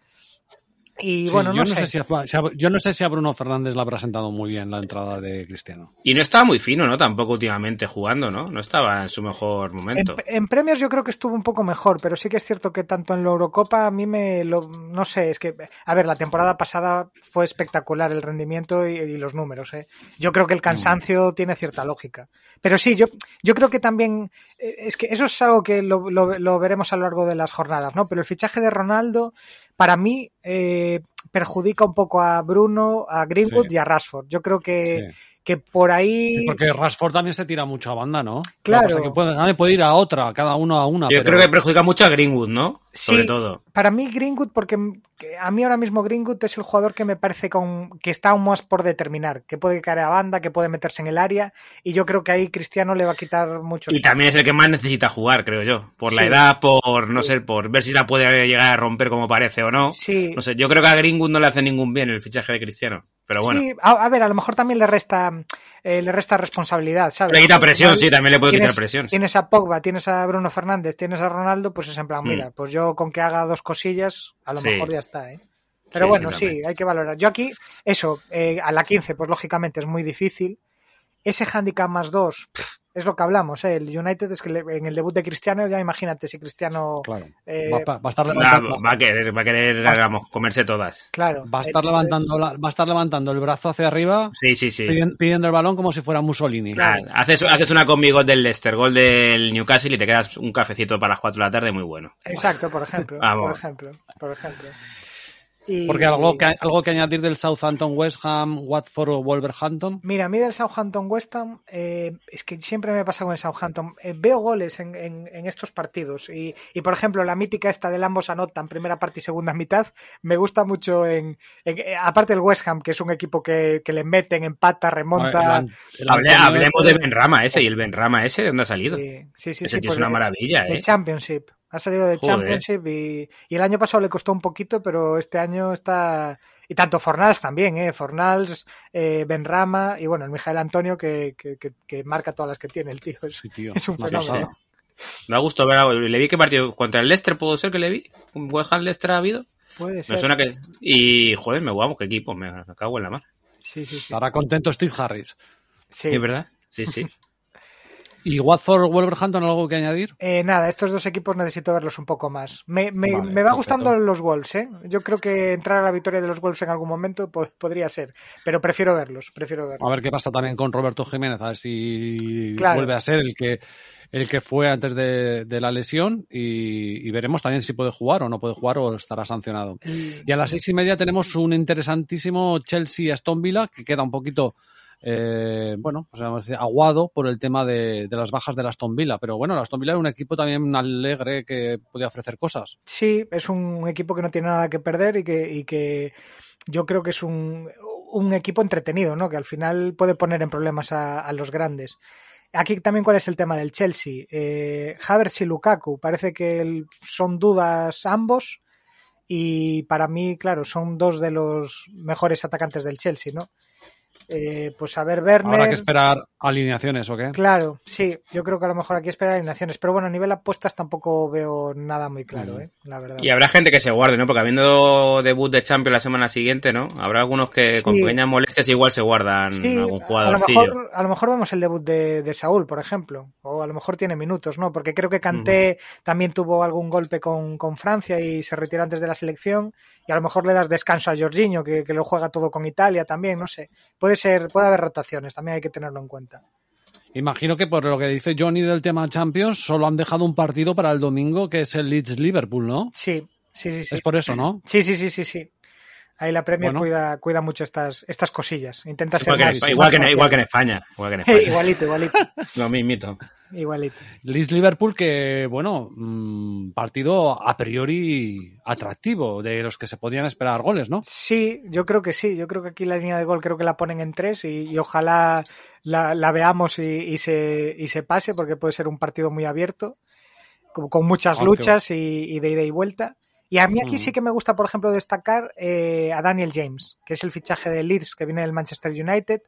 Y Sí, bueno, yo, no, sé. si a, si a- yo no sé si a Bruno Fernández le ha presentado muy bien la entrada de Cristiano. Y no estaba muy fino, ¿no? Tampoco últimamente jugando, ¿no? No estaba en su mejor En, momento. en premios yo creo que estuvo un poco mejor, pero sí que es cierto que tanto en la Eurocopa a mí me lo, no sé, es que a ver, la temporada pasada fue espectacular el rendimiento y, y los números, ¿eh? Yo creo que el cansancio tiene cierta lógica. Pero sí, yo, yo creo que también eh, es que eso es algo que lo, lo- lo veremos a lo largo de las jornadas, ¿no? Pero el fichaje de Ronaldo para mí eh, perjudica un poco a Bruno, a Greenwood Sí. y a Rashford. Yo creo que, Sí. que por ahí Sí, porque Rashford también se tira mucho a banda, ¿no? Claro. Lo que pasa es que puede, también puede ir a otra, cada uno a una. Yo pero- creo que perjudica mucho a Greenwood, ¿no? Sí. Sobre todo. Para mí Greenwood, porque que a mí ahora mismo Greenwood es el jugador que me parece con, que está aún más por determinar, que puede caer a banda, que puede meterse en el área, y yo creo que ahí Cristiano le va a quitar mucho. Y también es el que más necesita jugar, creo yo. Por la edad, por, no Sí. sé, por ver si la puede llegar a romper como parece o no. Sí, No sé, yo creo que a Greenwood no le hace ningún bien el fichaje de Cristiano. Pero bueno. sí, a, a ver, a lo mejor también le resta, eh, le resta responsabilidad, ¿sabes? Le quita presión, sí, también le puede tienes, quitar presión. Tienes a Pogba, tienes a Bruno Fernández, tienes a Ronaldo, pues es en plan, Mm. mira, pues yo con que haga dos cosillas, a lo Sí. mejor ya está, ¿eh? Pero Sí, bueno, sí, hay que valorar. Yo aquí, eso, eh, a la 15, pues lógicamente es muy difícil. Ese handicap más dos, pff, es lo que hablamos, ¿eh? El United es que le- en el debut de Cristiano, ya imagínate si Cristiano. Claro. eh, va, va- va a estar Va, levantando, va a querer, va a querer, vamos, comerse todas. claro. va a estar levantando, la- va a estar levantando el brazo hacia arriba, Sí, sí, sí. pidien- pidiendo el balón como si fuera Mussolini. Claro, haces, haces una combi gol del Leicester, gol del Newcastle y te quedas un cafecito para las 4 de la tarde muy bueno. Exacto, por ejemplo. Vamos. por ejemplo. Por ejemplo. Y- Porque algo que, algo que añadir del Southampton, West Ham, Watford o Wolverhampton. Mira, a mí del Southampton West Ham, eh, es que siempre me pasa con el Southampton. Eh, veo goles en, en- en estos partidos. Y, y, por ejemplo, la mítica esta del ambos anotan, primera parte y segunda mitad, me gusta mucho en. en- eh, aparte el West Ham, que es un equipo que, que le meten, empata, remonta. El- el Hable- hablemos de Benrama ese y el Benrama ese, ¿de dónde ha salido? Sí, sí, sí. ese sí, tío pues es una de- maravilla, ¿eh? Championship. Ha salido de Joder. Championship y, y el año pasado le costó un poquito, pero este año está. Y tanto Fornals también, ¿eh? Fornals, eh, Benrama y bueno, el Mijael Antonio que, que, que- que marca todas las que tiene el tío. Es, Sí, tío, es un fenómeno. Me ha gustado ver algo. Le vi que partido contra el Leicester, ¿puedo ser que le vi? ¿Un West Ham Leicester ha habido? Puede Me ser. suena que... Y, joder, me guamo, qué equipo, me, me cago en la mar. Sí, sí, sí. Estará contento Steve Harris. Sí. ¿Es verdad? Sí, sí. ¿Y Watford o Wolverhampton algo que añadir? Eh, nada, estos dos equipos necesito verlos un poco más. Me, me, Vale, me va perfecto. gustando los Wolves, ¿eh? Yo creo que entrar a la victoria de los Wolves en algún momento po- podría ser, pero prefiero verlos, prefiero verlos. A ver qué pasa también con Roberto Jiménez, a ver si Claro. vuelve a ser el que el que fue antes de, de la lesión y, y veremos también si puede jugar o no puede jugar o estará sancionado. Y- Y a las seis y media tenemos un interesantísimo Chelsea-Aston Villa que queda un poquito, eh, bueno, pues vamos a decir, aguado por el tema de, de las bajas del Aston Villa. Pero bueno, el Aston Villa es un equipo también alegre que puede ofrecer cosas. Sí, es un equipo que no tiene nada que perder y que, yo creo que es un, equipo entretenido, ¿no? Que al final puede poner en problemas a, los grandes. Aquí también cuál es el tema del Chelsea. Eh, Havertz y Lukaku, parece que son dudas ambos y para mí, claro, son dos de los mejores atacantes del Chelsea, ¿no? Eh, pues a ver, Werner... Habrá que esperar alineaciones, ¿o qué? Claro, sí, yo creo que a lo mejor aquí espera alineaciones, pero bueno, a nivel apuestas tampoco veo nada muy claro. ¿eh? la verdad. Y habrá gente que se guarde, ¿no? Porque habiendo debut de Champions la semana siguiente, ¿no? Habrá algunos que con pequeñas molestias igual se guardan Sí, algún a lo, mejor, a lo mejor vemos el debut de, de Saúl, por ejemplo, o a lo mejor tiene minutos, ¿no? Porque creo que Kanté también tuvo algún golpe con, con Francia y se retiró antes de la selección, y a lo mejor le das descanso a Jorginho, que, que lo juega todo con Italia también, no sé. Puede ser, puede haber rotaciones, también hay que tenerlo en cuenta. Imagino que por lo que dice Johnny del tema Champions, solo han dejado un partido para el domingo, que es el Leeds-Liverpool, ¿no? Sí, sí, sí, sí. Es por eso, ¿no? Sí, sí, sí, sí, sí. Ahí la Premier Bueno. cuida, cuida mucho estas, estas cosillas. Intenta ser Igual que, en más- España- igual, que en, igual que en España. Igual que en España. igualito, igualito, Lo mismito. Igualito. Leeds-Liverpool que, bueno, mm, partido a priori atractivo, de los que se podían esperar goles, ¿no? Sí, yo creo que sí. Yo creo que aquí la línea de gol creo que la ponen en tres y, y ojalá la, la veamos y, y se, y se pase porque puede ser un partido muy abierto, con, con muchas luchas y, y de ida y vuelta. Y a mí aquí Mm. sí que me gusta, por ejemplo, destacar eh, a Daniel James, que es el fichaje de Leeds que viene del Manchester United,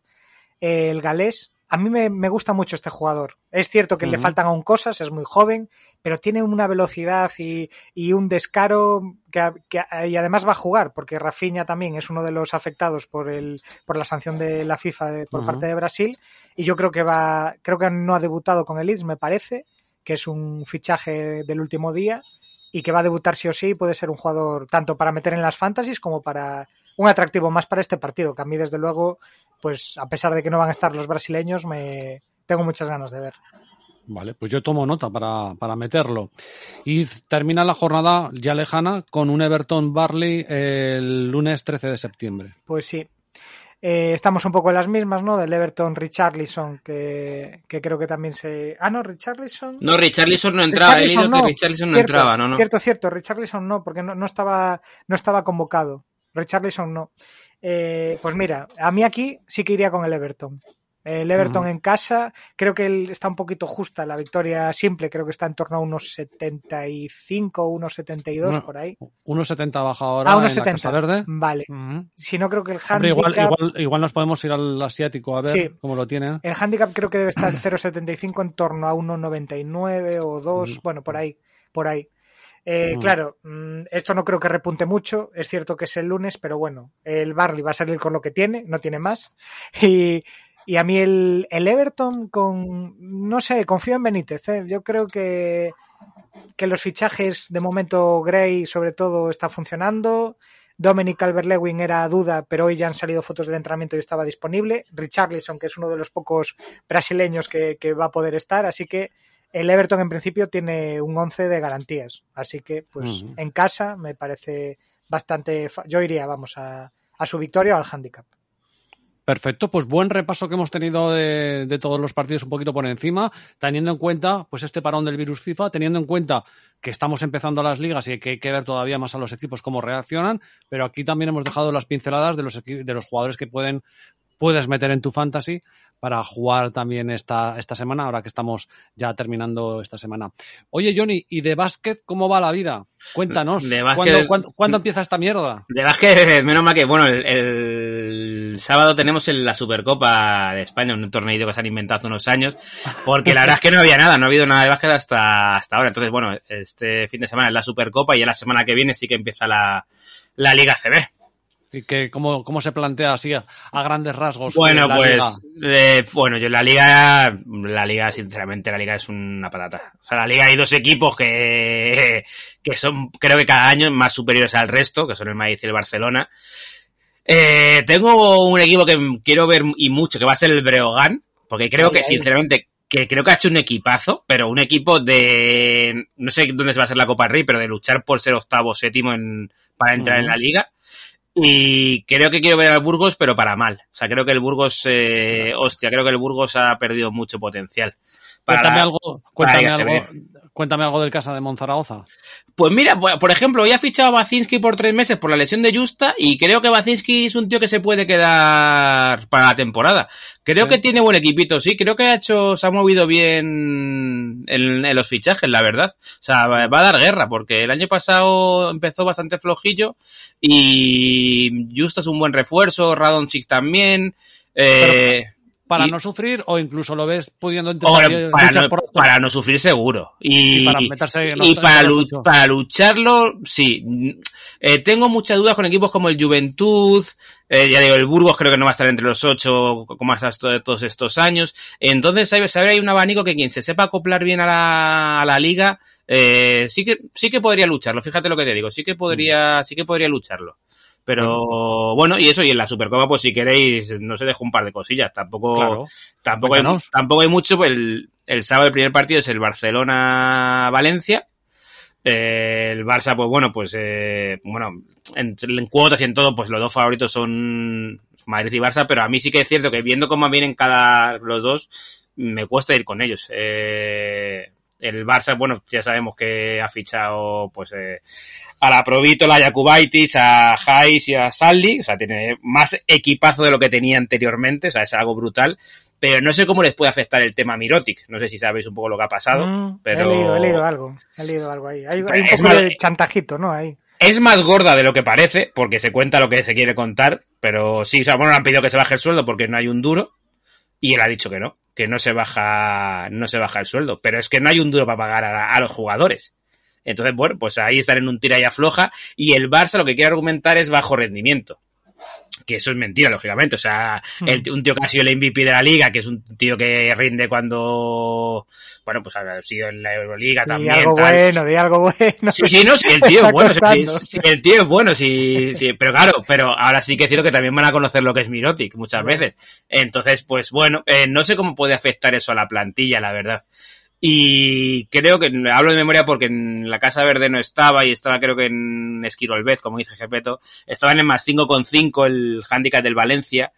eh, el galés. A mí me, me gusta mucho este jugador. Es cierto que le faltan aún cosas, es muy joven, pero tiene una velocidad y, y un descaro que, que- y además va a jugar, porque Rafinha también es uno de los afectados por el por la sanción de la FIFA de- por parte de Brasil y yo creo que va creo que no ha debutado con el Leeds, me parece, que es un fichaje del último día y que va a debutar sí o sí, puede ser un jugador tanto para meter en las fantasies como para un atractivo más para este partido, que a mí desde luego, pues a pesar de que no van a estar los brasileños, me tengo muchas ganas de ver. Vale, pues yo tomo nota para, para meterlo. Y termina la jornada ya lejana con un Everton Barley el lunes 13 de septiembre. Pues sí. Eh, estamos un poco en las mismas, ¿no? Del Everton Richarlison, que, que creo que también se. Ah, no, Richarlison. No, Richarlison no entraba. He Richarlison que no. Richarlison no Cierto, entraba, no, no. Cierto, cierto. Richarlison no, porque no, no estaba, no estaba convocado. Richarlison no. Eh, pues mira, a mí aquí sí que iría con el Everton. El Everton en casa, creo que él está un poquito justa. La victoria simple creo que está en torno a unos 75, unos 72 Bueno, por ahí. 1.70 baja ahora Ah, en unos la 70. Casa Verde. Vale. Si no, creo que el Hombre, igual, handicap... igual, igual nos podemos ir al asiático a ver Sí. cómo lo tienen. El handicap creo que debe estar en 0.75 en torno a 1.99 o 2, Mm. bueno, por ahí, por ahí. Eh, Mm. Claro, mm, esto no creo que repunte mucho, es cierto que es el lunes, pero bueno, el Barley va a salir con lo que tiene, no tiene más. Y, y a mí el, el Everton con, no sé, confío en Benítez, ¿eh? yo creo que, que los fichajes de momento Gray sobre todo está funcionando. Dominic Calvert-Lewin era duda, pero hoy ya han salido fotos del entrenamiento y estaba disponible. Richarlison, que es uno de los pocos brasileños que, que va a poder estar, así que el Everton en principio tiene un 11 de garantías. Así que, pues, en casa me parece bastante. Yo iría, vamos, a, a su victoria o al handicap. Perfecto, pues buen repaso que hemos tenido de, de todos los partidos un poquito por encima, teniendo en cuenta pues este parón del virus FIFA, teniendo en cuenta que estamos empezando las ligas y que hay que ver todavía más a los equipos cómo reaccionan, pero aquí también hemos dejado las pinceladas de los de los jugadores que pueden puedes meter en tu fantasy para jugar también esta, esta semana, ahora que estamos ya terminando esta semana. Oye, Johnny, ¿y de básquet cómo va la vida? Cuéntanos, De básquet- ¿cuándo, cuándo- cuándo empieza esta mierda? De que, menos mal que, bueno, el, el sábado tenemos en la Supercopa de España, un torneito que se han inventado hace unos años, porque la verdad es que no había nada, no ha habido nada de básquet hasta, hasta ahora. Entonces, bueno, este fin de semana es la Supercopa y ya la semana que viene sí que empieza la, la Liga CB. ¿Y que, cómo, ¿Cómo se plantea así a, a grandes rasgos? Bueno, la pues, liga? eh, bueno, yo en la liga, la liga, sinceramente, la liga es una patata. O sea, la liga hay dos equipos que, que son, creo que cada año más superiores al resto, que son el Madrid y el Barcelona. Eh, tengo un equipo que quiero ver y mucho, que va a ser el Breogán, porque creo que, sinceramente, que creo que ha hecho un equipazo, pero un equipo de, no sé dónde se va a hacer la Copa del Rey, pero de luchar por ser octavo o séptimo en, para entrar en la liga. Y creo que quiero ver al Burgos, pero para mal. O sea, creo que el Burgos, eh, hostia, creo que el Burgos ha perdido mucho potencial. para Cuéntame algo, cuéntame algo, cuéntame algo del Casa de Monzaragoza. Pues mira, por ejemplo, hoy ha fichado a Bacinski por tres meses por la lesión de Justa y creo que Bacinski es un tío que se puede quedar para la temporada. Creo Sí. que tiene buen equipito, sí, creo que ha hecho, se ha movido bien en, en los fichajes, la verdad. O sea, va a dar guerra porque el año pasado empezó bastante flojillo y Justa es un buen refuerzo, Radonchik también. Eh, Para Y- no sufrir o incluso lo ves pudiendo intentar para, no, por? Para no sufrir seguro. Y, Y para meterse en y para, en los para lucharlo, sí. Eh, tengo muchas dudas con equipos como el Juventud, eh, ya digo, el Burgos creo que no va a estar entre los ocho como ha estado todos estos años. Entonces, hay, hay un abanico que quien se sepa acoplar bien a la, a la liga, eh, sí que, sí que podría lucharlo. Fíjate lo que te digo, sí que podría, sí que podría lucharlo. Pero bueno, y eso, y en la Supercopa, pues si queréis, no se dejo un par de cosillas. Tampoco, Claro. Tampoco hay, tampoco hay mucho, pues el, el sábado el primer partido es el Barcelona-Valencia. Eh, el Barça, pues bueno, pues eh, bueno, en, cuotas y en todo, pues los dos favoritos son Madrid y Barça, pero a mí sí que es cierto que viendo cómo vienen cada los dos, me cuesta ir con ellos. Eh, el Barça, bueno, ya sabemos que ha fichado pues eh, a la Provítola, a Jakubaitis, a Jais y a Saldi, o sea, tiene más equipazo de lo que tenía anteriormente, o sea, es algo brutal, pero no sé cómo les puede afectar el tema Mirotic, no sé si sabéis un poco lo que ha pasado, Mm, pero He leído, he leído algo. He leído algo ahí. Hay, hay un poco más- de chantajito, ¿no? Ahí. es más gorda de lo que parece, porque se cuenta lo que se quiere contar, pero sí, o sea, bueno, le han pedido que se baje el sueldo porque no hay un duro, y él ha dicho que no, que no se baja, no se baja el sueldo, pero es que no hay un duro para pagar a, a los jugadores. Entonces, bueno, pues ahí están en un tira y afloja, y el Barça lo que quiere argumentar es bajo rendimiento. Que eso es mentira, lógicamente. O sea, el- un tío que ha sido el MVP de la liga, que es un tío que rinde cuando, bueno, pues ha sido en la Euroliga Di también. algo tal. bueno, di algo bueno. Sí, sí, no, sí, el tío es bueno, sí, el tío es bueno, sí, sí, pero claro, pero ahora sí que es cierto que también van a conocer lo que es Mirotic muchas veces. Entonces, pues bueno, eh, no sé cómo puede afectar eso a la plantilla, la verdad. Y creo que, hablo de memoria porque en la Casa Verde no estaba y estaba creo que en Esquirolvez, como dice Gepeto, estaban en más 5,5 el handicap del Valencia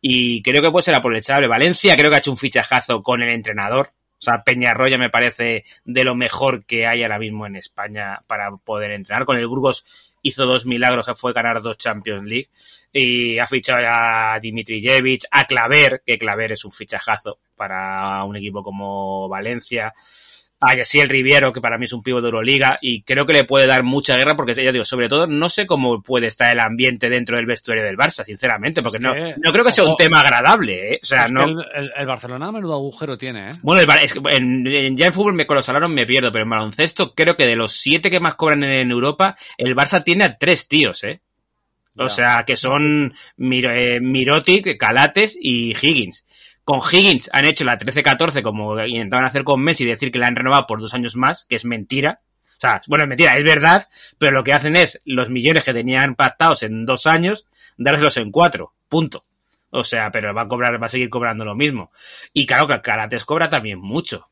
y creo que puede ser aprovechable. Valencia creo que ha hecho un fichajazo con el entrenador. O sea, Peñarroya me parece de lo mejor que hay ahora mismo en España para poder entrenar. Con el Burgos hizo dos milagros, que fue ganar dos Champions League. Y ha fichado a Dimitrijevic, a Claver, que Claver es un fichajazo para un equipo como Valencia. A Yaciel Riviero, que para mí es un pivo de Euroliga, y creo que le puede dar mucha guerra, porque ya digo, sobre todo, no sé cómo puede estar el ambiente dentro del vestuario del Barça, sinceramente, porque Es no, que- no creo que sea un tema agradable, ¿eh? O sea, no. el, el- el Barcelona menudo agujero tiene, ¿eh? Bueno, el es que en, en- ya en fútbol me, con los salarios me pierdo, pero en baloncesto creo que de los siete que más cobran en, en Europa, el Barça tiene a tres tíos, ¿eh? O Ya. sea, que son Mir- eh, Mirotic, Calates y Higgins. Con Higgins han hecho la 13-14 como intentaban hacer con Messi, decir que la han renovado por dos años más, que es mentira. O sea, bueno, es mentira, es verdad, pero lo que hacen es los millones que tenían pactados en dos años, dárselos en cuatro. Punto. O sea, pero va a cobrar, va a seguir cobrando lo mismo. Y claro que Calates cobra también mucho.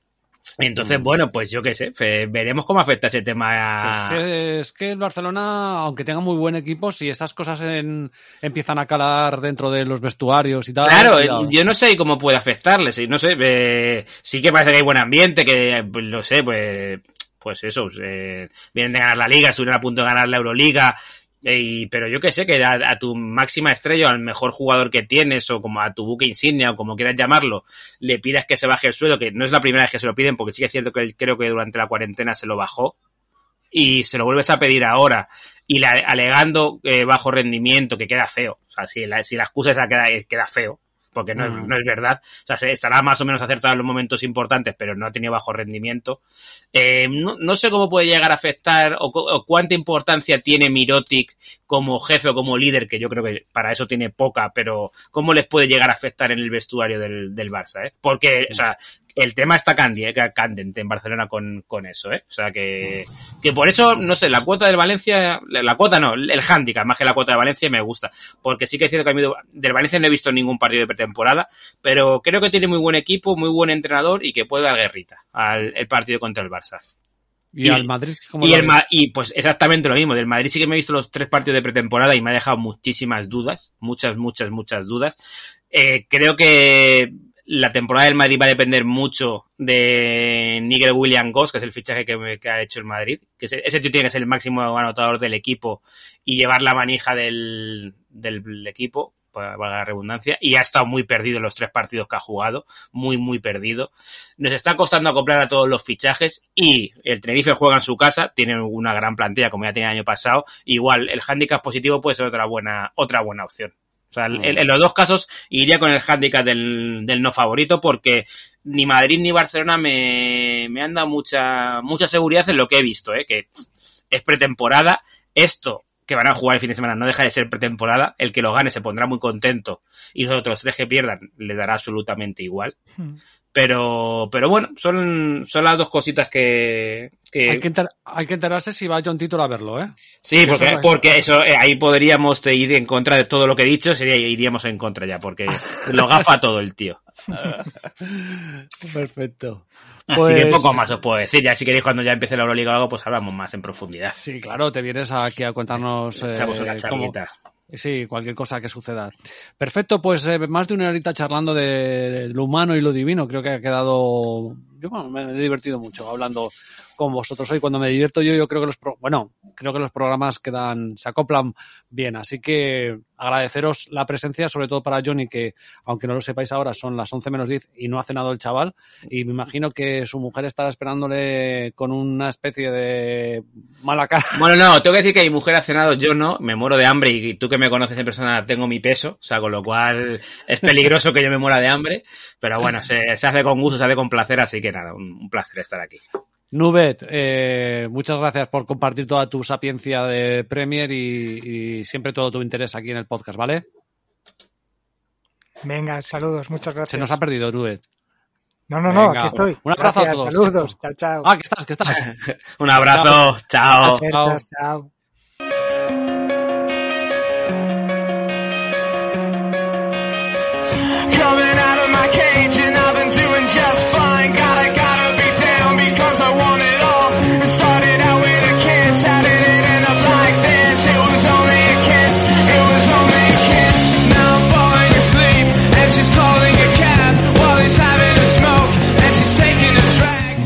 Entonces, bueno, pues yo qué sé, veremos cómo afecta ese tema. Pues, eh, es que el Barcelona, aunque tenga muy buen equipo, si esas cosas en- empiezan a calar dentro de los vestuarios y tal. Claro, eh, yo no sé cómo puede afectarles, no sé, eh, sí que parece que hay buen ambiente, que, pues, no sé, pues, pues eso, eh, vienen de ganar la Liga, estuvieron a punto de ganar la Euroliga, y, pero yo que sé, que a, a tu máxima estrella, al mejor jugador que tienes, o como a tu buque insignia, o como quieras llamarlo, le pidas que se baje el sueldo, que no es la primera vez que se lo piden, porque sí que es cierto que creo que durante la cuarentena se lo bajó, y se lo vuelves a pedir ahora, y la- alegando eh, bajo rendimiento, que queda feo. O sea, si la, excusa esa queda, eh, queda feo, porque no, es, Mm. no es verdad. O sea, se- estará más o menos acertado en los momentos importantes, pero no ha tenido bajo rendimiento. Eh, no, no sé cómo puede llegar a afectar o cuánta importancia tiene Mirotic como jefe o como líder, que yo creo que para eso tiene poca, pero cómo les puede llegar a afectar en el vestuario del, del Barça, ¿eh? Porque, o sea, el tema está eh, candente en Barcelona con, con eso, ¿eh? O sea que, que por eso, no sé, la cuota del Valencia, la, la cuota no, el handicap, más que la cuota de Valencia me gusta, porque sí que es cierto que a mí de- del Valencia no he visto ningún partido de pretemporada, pero creo que tiene muy buen equipo, muy buen entrenador y que puede dar guerrita al el partido contra el Barça. ¿Y, y- al Madrid? ¿cómo Y, el? Ma- y pues exactamente lo mismo. Del Madrid sí que me he visto los tres partidos de pretemporada y me ha dejado muchísimas dudas. Muchas, muchas, muchas dudas. Eh, creo que la temporada del Madrid va a depender mucho de Nigel William Goss, que es el fichaje que, ha hecho el Madrid. Que ese, tío tiene que ser el máximo anotador del equipo y llevar la manija del, equipo, para valga la redundancia. Y ha estado muy perdido en los tres partidos que ha jugado. Muy, muy perdido. Nos está costando acoplar a todos los fichajes y el Tenerife juega en su casa, tiene una gran plantilla como ya tenía el año pasado. Igual, el handicap positivo puede ser otra buena, otra buena opción. O sea, en, en los dos casos iría con el handicap del, del no favorito porque ni Madrid ni Barcelona me, me han dado mucha, mucha seguridad en lo que he visto, ¿eh? que es pretemporada. Esto que van a jugar el fin de semana no deja de ser pretemporada. El que lo gane se pondrá muy contento y los otros tres que pierdan le dará absolutamente igual. Hmm. Pero, pero bueno, son, son las dos cositas que, que, Hay que, enter- hay que enterarse si va John Titor a verlo, ¿eh? Sí, Porque eso es- porque eso, eh, ahí podríamos ir en contra de todo lo que he dicho, sería iríamos en contra ya, porque lo gafa todo el tío. Perfecto. Así Pues- que poco más os puedo decir. Ya si queréis cuando ya empiece la Euroliga o algo, pues hablamos más en profundidad. Sí, claro, te vienes aquí a contarnos eh, cómo-. Sí, cualquier cosa que suceda. Perfecto, pues eh, más de una horita charlando de lo humano y lo divino. Creo que ha quedado. Yo me he divertido mucho hablando con vosotros hoy. Cuando me divierto yo, yo creo que los pro- bueno, creo que los programas quedan, se acoplan bien. Así que agradeceros la presencia, sobre todo para Johnny, que aunque no lo sepáis ahora, son las 11 menos 10 y no ha cenado el chaval. Y me imagino que su mujer estará esperándole con una especie de mala cara. Bueno, no, tengo que decir que mi mujer ha cenado, yo no, me muero de hambre y tú que me conoces en persona tengo mi peso, o sea, con lo cual es peligroso que yo me muera de hambre, pero bueno, se hace con gusto, se hace con placer, así que nada, un, un placer estar aquí. Nubet, eh, muchas gracias por compartir toda tu sapiencia de Premier y, y siempre todo tu interés aquí en el podcast, ¿vale? Venga, saludos, muchas gracias. Se nos ha perdido, Nubet. No, no, no, Venga, aquí estoy. un abrazo a todos, Saludos, chao, chao. Ah, que estás, que estás. Un abrazo, chao. Chao.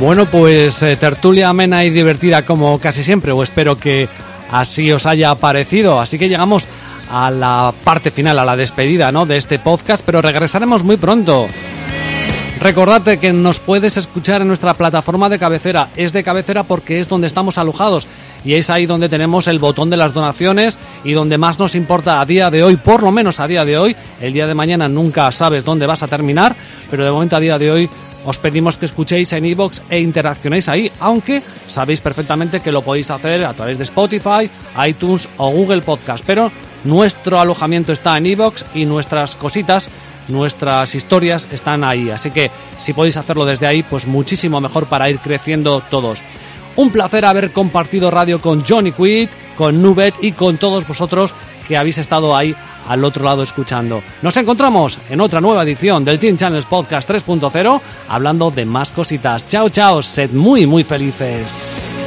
Bueno, pues eh, tertulia amena y divertida como casi siempre, o espero que así os haya parecido. Así que llegamos a la parte final, a la despedida ¿no? de este podcast, pero regresaremos muy pronto. Recordad que nos puedes escuchar en nuestra plataforma de cabecera. Es de cabecera porque es donde estamos alojados y es ahí donde tenemos el botón de las donaciones y donde más nos importa a día de hoy, por lo menos a día de hoy. El día de mañana nunca sabes dónde vas a terminar, pero de momento a día de hoy os pedimos que escuchéis en iVoox e interaccionéis ahí, aunque sabéis perfectamente que lo podéis hacer a través de Spotify, iTunes o Google Podcast, pero nuestro alojamiento está en iVoox y nuestras cositas nuestras historias están ahí. Así que si podéis hacerlo desde ahí, pues muchísimo mejor para ir creciendo todos. Un placer haber compartido radio con Johnny Quid, con Nubet y con todos vosotros que habéis estado ahí al otro lado escuchando. Nos encontramos en otra nueva edición del Team Channels Podcast 3.0 hablando de más cositas. Chao, chao, sed muy, muy felices.